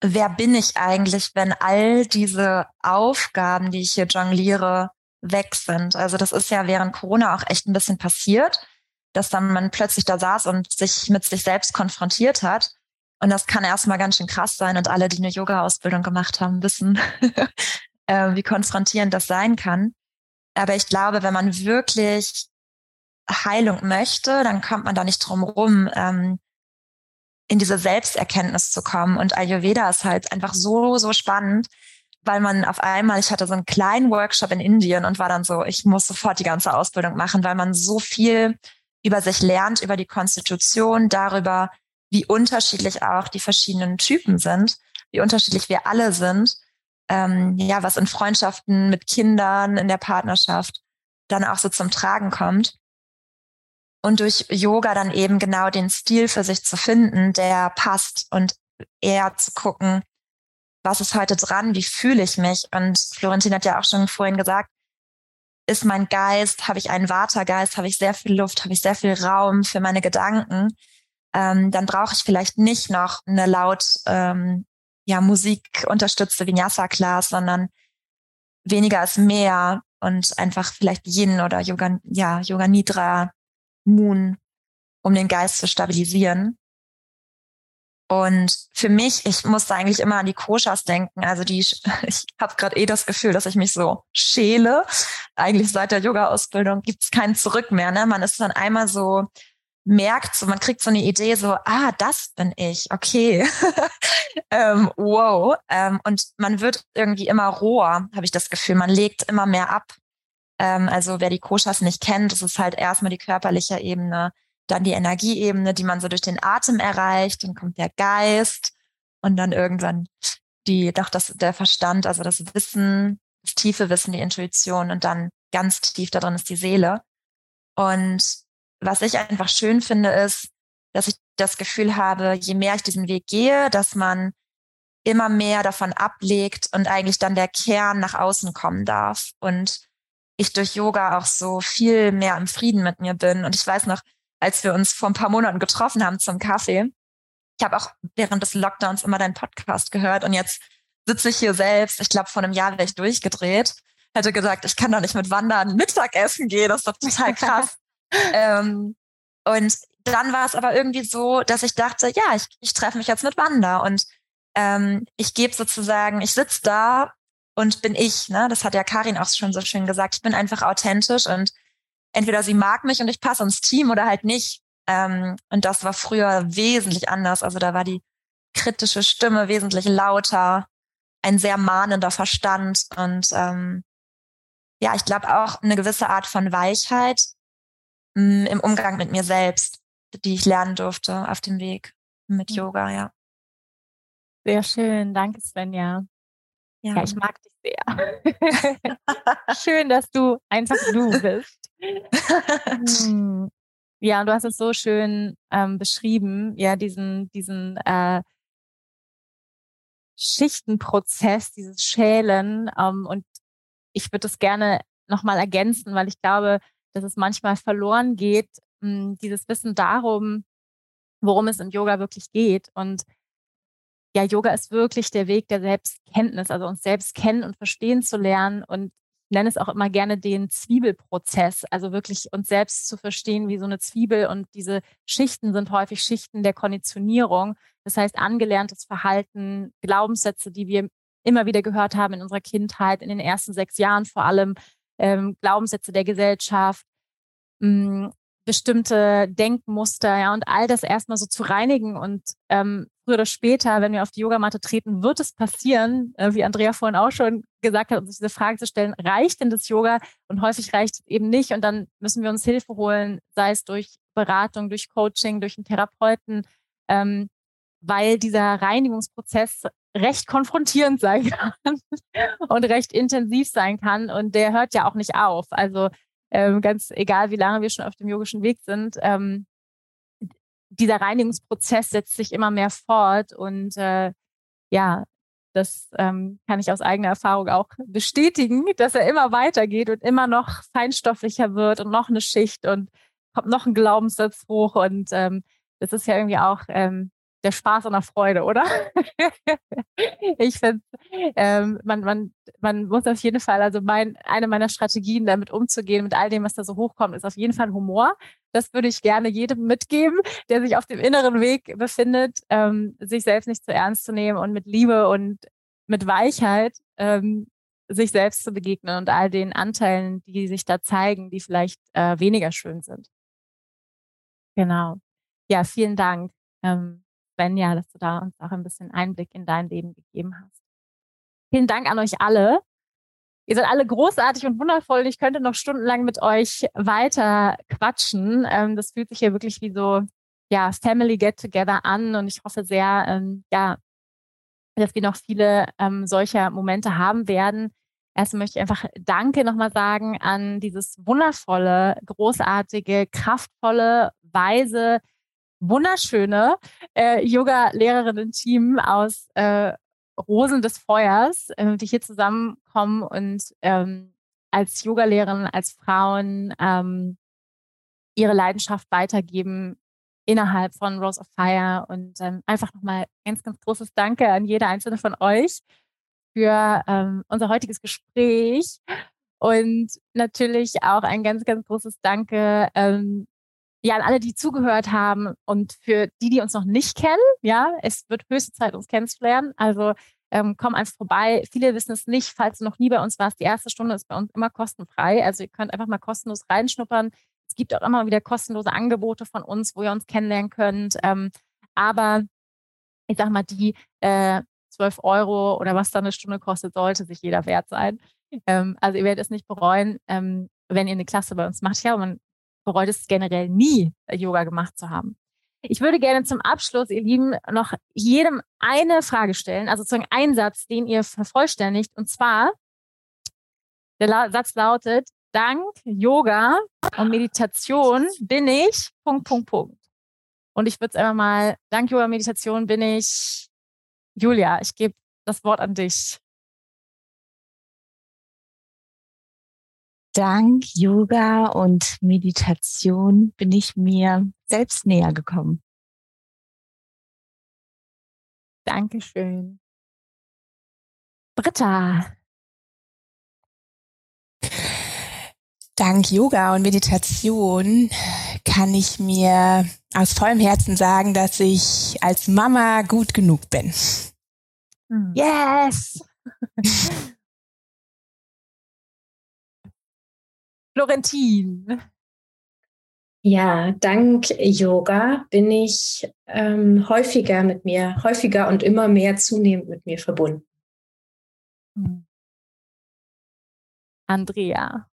wer bin ich eigentlich, wenn all diese Aufgaben, die ich hier jongliere, weg sind. Also das ist ja während Corona auch echt ein bisschen passiert, dass dann man plötzlich da saß und sich mit sich selbst konfrontiert hat. Und das kann erstmal ganz schön krass sein. Und alle, die eine Yoga-Ausbildung gemacht haben, wissen, äh, wie konfrontierend das sein kann. Aber ich glaube, wenn man wirklich Heilung möchte, dann kommt man da nicht drum rum, ähm, in diese Selbsterkenntnis zu kommen. Und Ayurveda ist halt einfach so, so spannend, weil man auf einmal, ich hatte so einen kleinen Workshop in Indien und war dann so, ich muss sofort die ganze Ausbildung machen, weil man so viel über sich lernt, über die Konstitution, darüber, wie unterschiedlich auch die verschiedenen Typen sind, wie unterschiedlich wir alle sind, ähm, ja, was in Freundschaften mit Kindern, in der Partnerschaft dann auch so zum Tragen kommt. Und durch Yoga dann eben genau den Stil für sich zu finden, der passt und eher zu gucken, was ist heute dran, wie fühle ich mich? Und Florentin hat ja auch schon vorhin gesagt, ist mein Geist, habe ich einen Watergeist, habe ich sehr viel Luft, habe ich sehr viel Raum für meine Gedanken, ähm, dann brauche ich vielleicht nicht noch eine laut ähm, ja, Musik unterstützte Vinyasa-Class, sondern weniger ist mehr und einfach vielleicht Yin oder Yoga, ja, Yoga Nidra, Moon, um den Geist zu stabilisieren. Und für mich, ich musste eigentlich immer an die Koshas denken. Also die, ich habe gerade eh das Gefühl, dass ich mich so schäle. Eigentlich seit der Yoga-Ausbildung gibt's kein Zurück mehr. Ne? Man ist dann einmal so, merkt so, man kriegt so eine Idee, so, ah, das bin ich, okay. ähm, wow. Ähm, und man wird irgendwie immer roher, habe ich das Gefühl. Man legt immer mehr ab. Ähm, also wer die Koshas nicht kennt, das ist halt erstmal die körperliche Ebene dann die Energieebene, die man so durch den Atem erreicht, dann kommt der Geist und dann irgendwann die, doch das, der Verstand, also das Wissen, das tiefe Wissen, die Intuition und dann ganz tief da drin ist die Seele. Und was ich einfach schön finde, ist, dass ich das Gefühl habe, je mehr ich diesen Weg gehe, dass man immer mehr davon ablegt und eigentlich dann der Kern nach außen kommen darf. Und ich durch Yoga auch so viel mehr im Frieden mit mir bin. Und ich weiß noch, als wir uns vor ein paar Monaten getroffen haben zum Kaffee. Ich habe auch während des Lockdowns immer deinen Podcast gehört und jetzt sitze ich hier selbst. Ich glaube, vor einem Jahr wäre ich durchgedreht. Hätte gesagt, ich kann doch nicht mit Wandern Mittagessen gehen. Das ist doch total krass. Ähm, und dann war es aber irgendwie so, dass ich dachte, ja, ich, ich treffe mich jetzt mit Wanda und ähm, ich gebe sozusagen, ich sitze da und bin ich. Ne? Das hat ja Karin auch schon so schön gesagt. Ich bin einfach authentisch und entweder sie mag mich und ich passe ins Team oder halt nicht. Ähm, und das war früher wesentlich anders. Also da war die kritische Stimme wesentlich lauter, ein sehr mahnender Verstand und ähm, ja, ich glaube auch eine gewisse Art von Weichheit im Umgang mit mir selbst, die ich lernen durfte auf dem Weg mit Yoga, ja. Sehr schön, danke Svenja. Ja. ja, ich mag dich sehr. Schön, dass du einfach du bist. Hm. Ja, du hast es so schön ähm, beschrieben, ja, diesen, diesen äh, Schichtenprozess, dieses Schälen. Ähm, und ich würde das gerne nochmal ergänzen, weil ich glaube, dass es manchmal verloren geht, hm, dieses Wissen darum, worum es im Yoga wirklich geht. Und ja, Yoga ist wirklich der Weg der Selbstkenntnis, also uns selbst kennen und verstehen zu lernen. Und ich nenne es auch immer gerne den Zwiebelprozess, also wirklich uns selbst zu verstehen wie so eine Zwiebel. Und diese Schichten sind häufig Schichten der Konditionierung. Das heißt, angelerntes Verhalten, Glaubenssätze, die wir immer wieder gehört haben in unserer Kindheit, in den ersten sechs Jahren vor allem, ähm, Glaubenssätze der Gesellschaft, mh, hm, bestimmte Denkmuster, ja, und all das erstmal so zu reinigen und ähm, früher oder später, wenn wir auf die Yogamatte treten, wird es passieren, äh, wie Andrea vorhin auch schon gesagt hat, uns diese Frage zu stellen, reicht denn das Yoga? Und häufig reicht es eben nicht. Und dann müssen wir uns Hilfe holen, sei es durch Beratung, durch Coaching, durch einen Therapeuten, ähm, weil dieser Reinigungsprozess recht konfrontierend sein kann und recht intensiv sein kann. Und der hört ja auch nicht auf. Also ähm, ganz egal, wie lange wir schon auf dem yogischen Weg sind, ähm, dieser Reinigungsprozess setzt sich immer mehr fort und äh, ja, das ähm, kann ich aus eigener Erfahrung auch bestätigen, dass er immer weitergeht und immer noch feinstofflicher wird und noch eine Schicht und kommt noch ein Glaubenssatz hoch und ähm, das ist ja irgendwie auch ähm, der Spaß und der Freude, oder? ich finde, ähm, man, man, man muss auf jeden Fall, also mein, eine meiner Strategien, damit umzugehen, mit all dem, was da so hochkommt, ist auf jeden Fall Humor. Das würde ich gerne jedem mitgeben, der sich auf dem inneren Weg befindet, ähm, sich selbst nicht zu ernst zu nehmen und mit Liebe und mit Weichheit ähm, sich selbst zu begegnen und all den Anteilen, die sich da zeigen, die vielleicht äh, weniger schön sind. Genau. Ja, vielen Dank. Ähm, Svenja, dass du da uns auch ein bisschen Einblick in dein Leben gegeben hast. Vielen Dank an euch alle. Ihr seid alle großartig und wundervoll. Ich könnte noch stundenlang mit euch weiter quatschen. Ähm, das fühlt sich hier wirklich wie so, ja, Family Get Together an und ich hoffe sehr, ähm, ja, dass wir noch viele ähm, solcher Momente haben werden. Erstmal möchte ich einfach Danke nochmal sagen an dieses wundervolle, großartige, kraftvolle, weise, wunderschöne äh, Yoga-Lehrerinnen-Team aus äh, Rosen des Feuers, äh, die hier zusammenkommen und ähm, als Yogalehrerin, als Frauen ähm, ihre Leidenschaft weitergeben innerhalb von Rose of Fire. Und ähm, einfach nochmal ganz, ganz großes Danke an jede einzelne von euch für ähm, unser heutiges Gespräch. Und natürlich auch ein ganz, ganz großes Danke ähm, ja, an alle, die zugehört haben und für die, die uns noch nicht kennen, ja, es wird höchste Zeit, uns kennenzulernen. Also ähm, komm einfach vorbei. Viele wissen es nicht, falls du noch nie bei uns warst. Die erste Stunde ist bei uns immer kostenfrei. Also ihr könnt einfach mal kostenlos reinschnuppern. Es gibt auch immer wieder kostenlose Angebote von uns, wo ihr uns kennenlernen könnt. Ähm, aber ich sag mal, die äh, 12 Euro oder was da eine Stunde kostet, sollte sich jeder wert sein. Ähm, also ihr werdet es nicht bereuen, ähm, wenn ihr eine Klasse bei uns macht. Ja, man bereut es generell nie, äh, Yoga gemacht zu haben. Ich würde gerne zum Abschluss, ihr Lieben, noch jedem eine Frage stellen, also sozusagen einen Satz, den ihr vervollständigt. Und zwar, der Satz lautet, dank Yoga und Meditation bin ich, Punkt, Punkt, Punkt. Und ich würde es einfach mal, dank Yoga und Meditation bin ich, Julia, ich gebe das Wort an dich. Dank Yoga und Meditation bin ich mir selbst näher gekommen. Dankeschön. Britta. Dank Yoga und Meditation kann ich mir aus vollem Herzen sagen, dass ich als Mama gut genug bin. Hm. Yes! Florentin. Ja, dank Yoga bin ich ähm, häufiger mit mir, häufiger und immer mehr zunehmend mit mir verbunden. Hm. Andrea.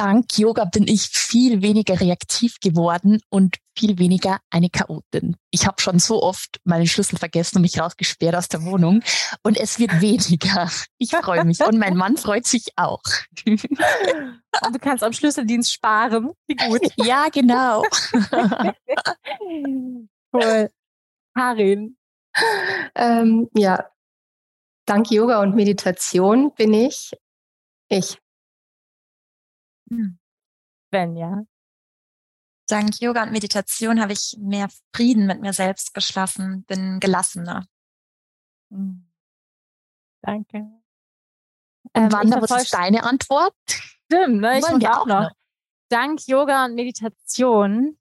Dank Yoga bin ich viel weniger reaktiv geworden und viel weniger eine Chaotin. Ich habe schon so oft meinen Schlüssel vergessen und mich rausgesperrt aus der Wohnung und es wird weniger. Ich freue mich und mein Mann freut sich auch. Und du kannst am Schlüsseldienst sparen. Wie gut. Ja, genau. cool. Karin. Ähm, ja, dank Yoga und Meditation bin ich ich. Wenn ja. Dank Yoga und Meditation habe ich mehr Frieden mit mir selbst geschlossen, bin gelassener. Hm. Danke. Ähm, Wanda, was ist deine Antwort? Stimmt, ne? ich muss auch noch. noch. Dank Yoga und Meditation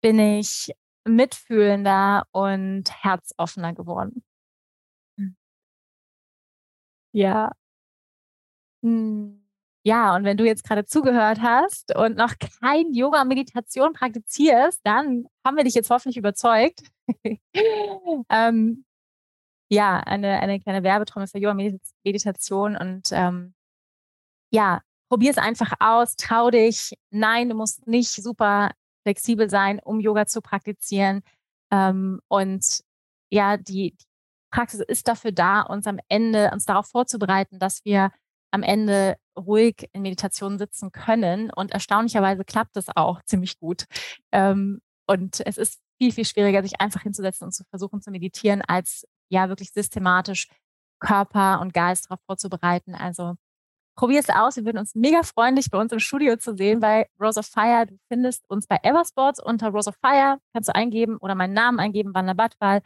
bin ich mitfühlender und herzoffener geworden. Hm. Ja. Hm. Ja, und wenn du jetzt gerade zugehört hast und noch kein Yoga Meditation praktizierst, dann haben wir dich jetzt hoffentlich überzeugt. ähm, ja, eine, eine kleine Werbetrommel für Yoga Meditation und ähm, ja, probier es einfach aus, trau dich. Nein, du musst nicht super flexibel sein, um Yoga zu praktizieren. Ähm, und ja, die, die Praxis ist dafür da, uns am Ende, uns darauf vorzubereiten, dass wir am Ende ruhig in Meditation sitzen können. Und erstaunlicherweise klappt das auch ziemlich gut. Ähm, und es ist viel, viel schwieriger, sich einfach hinzusetzen und zu versuchen zu meditieren, als ja wirklich systematisch Körper und Geist darauf vorzubereiten. Also probier es aus. Wir würden uns mega freuen, dich bei uns im Studio zu sehen bei Rose of Fire. Du findest uns bei Eversports unter Rose of Fire. Kannst du eingeben oder meinen Namen eingeben, Wanda Badwal.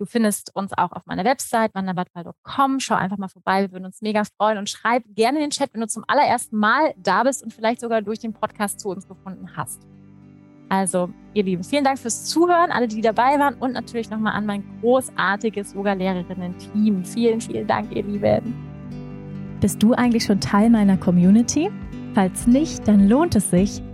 Du findest uns auch auf meiner Website wanderbadwal.com. Schau einfach mal vorbei. Wir würden uns mega freuen und schreib gerne in den Chat, wenn du zum allerersten Mal da bist und vielleicht sogar durch den Podcast zu uns gefunden hast. Also, ihr Lieben, vielen Dank fürs Zuhören, alle, die dabei waren und natürlich nochmal an mein großartiges Yoga-Lehrerinnen-Team. Vielen, vielen Dank, ihr Lieben. Bist du eigentlich schon Teil meiner Community? Falls nicht, dann lohnt es sich,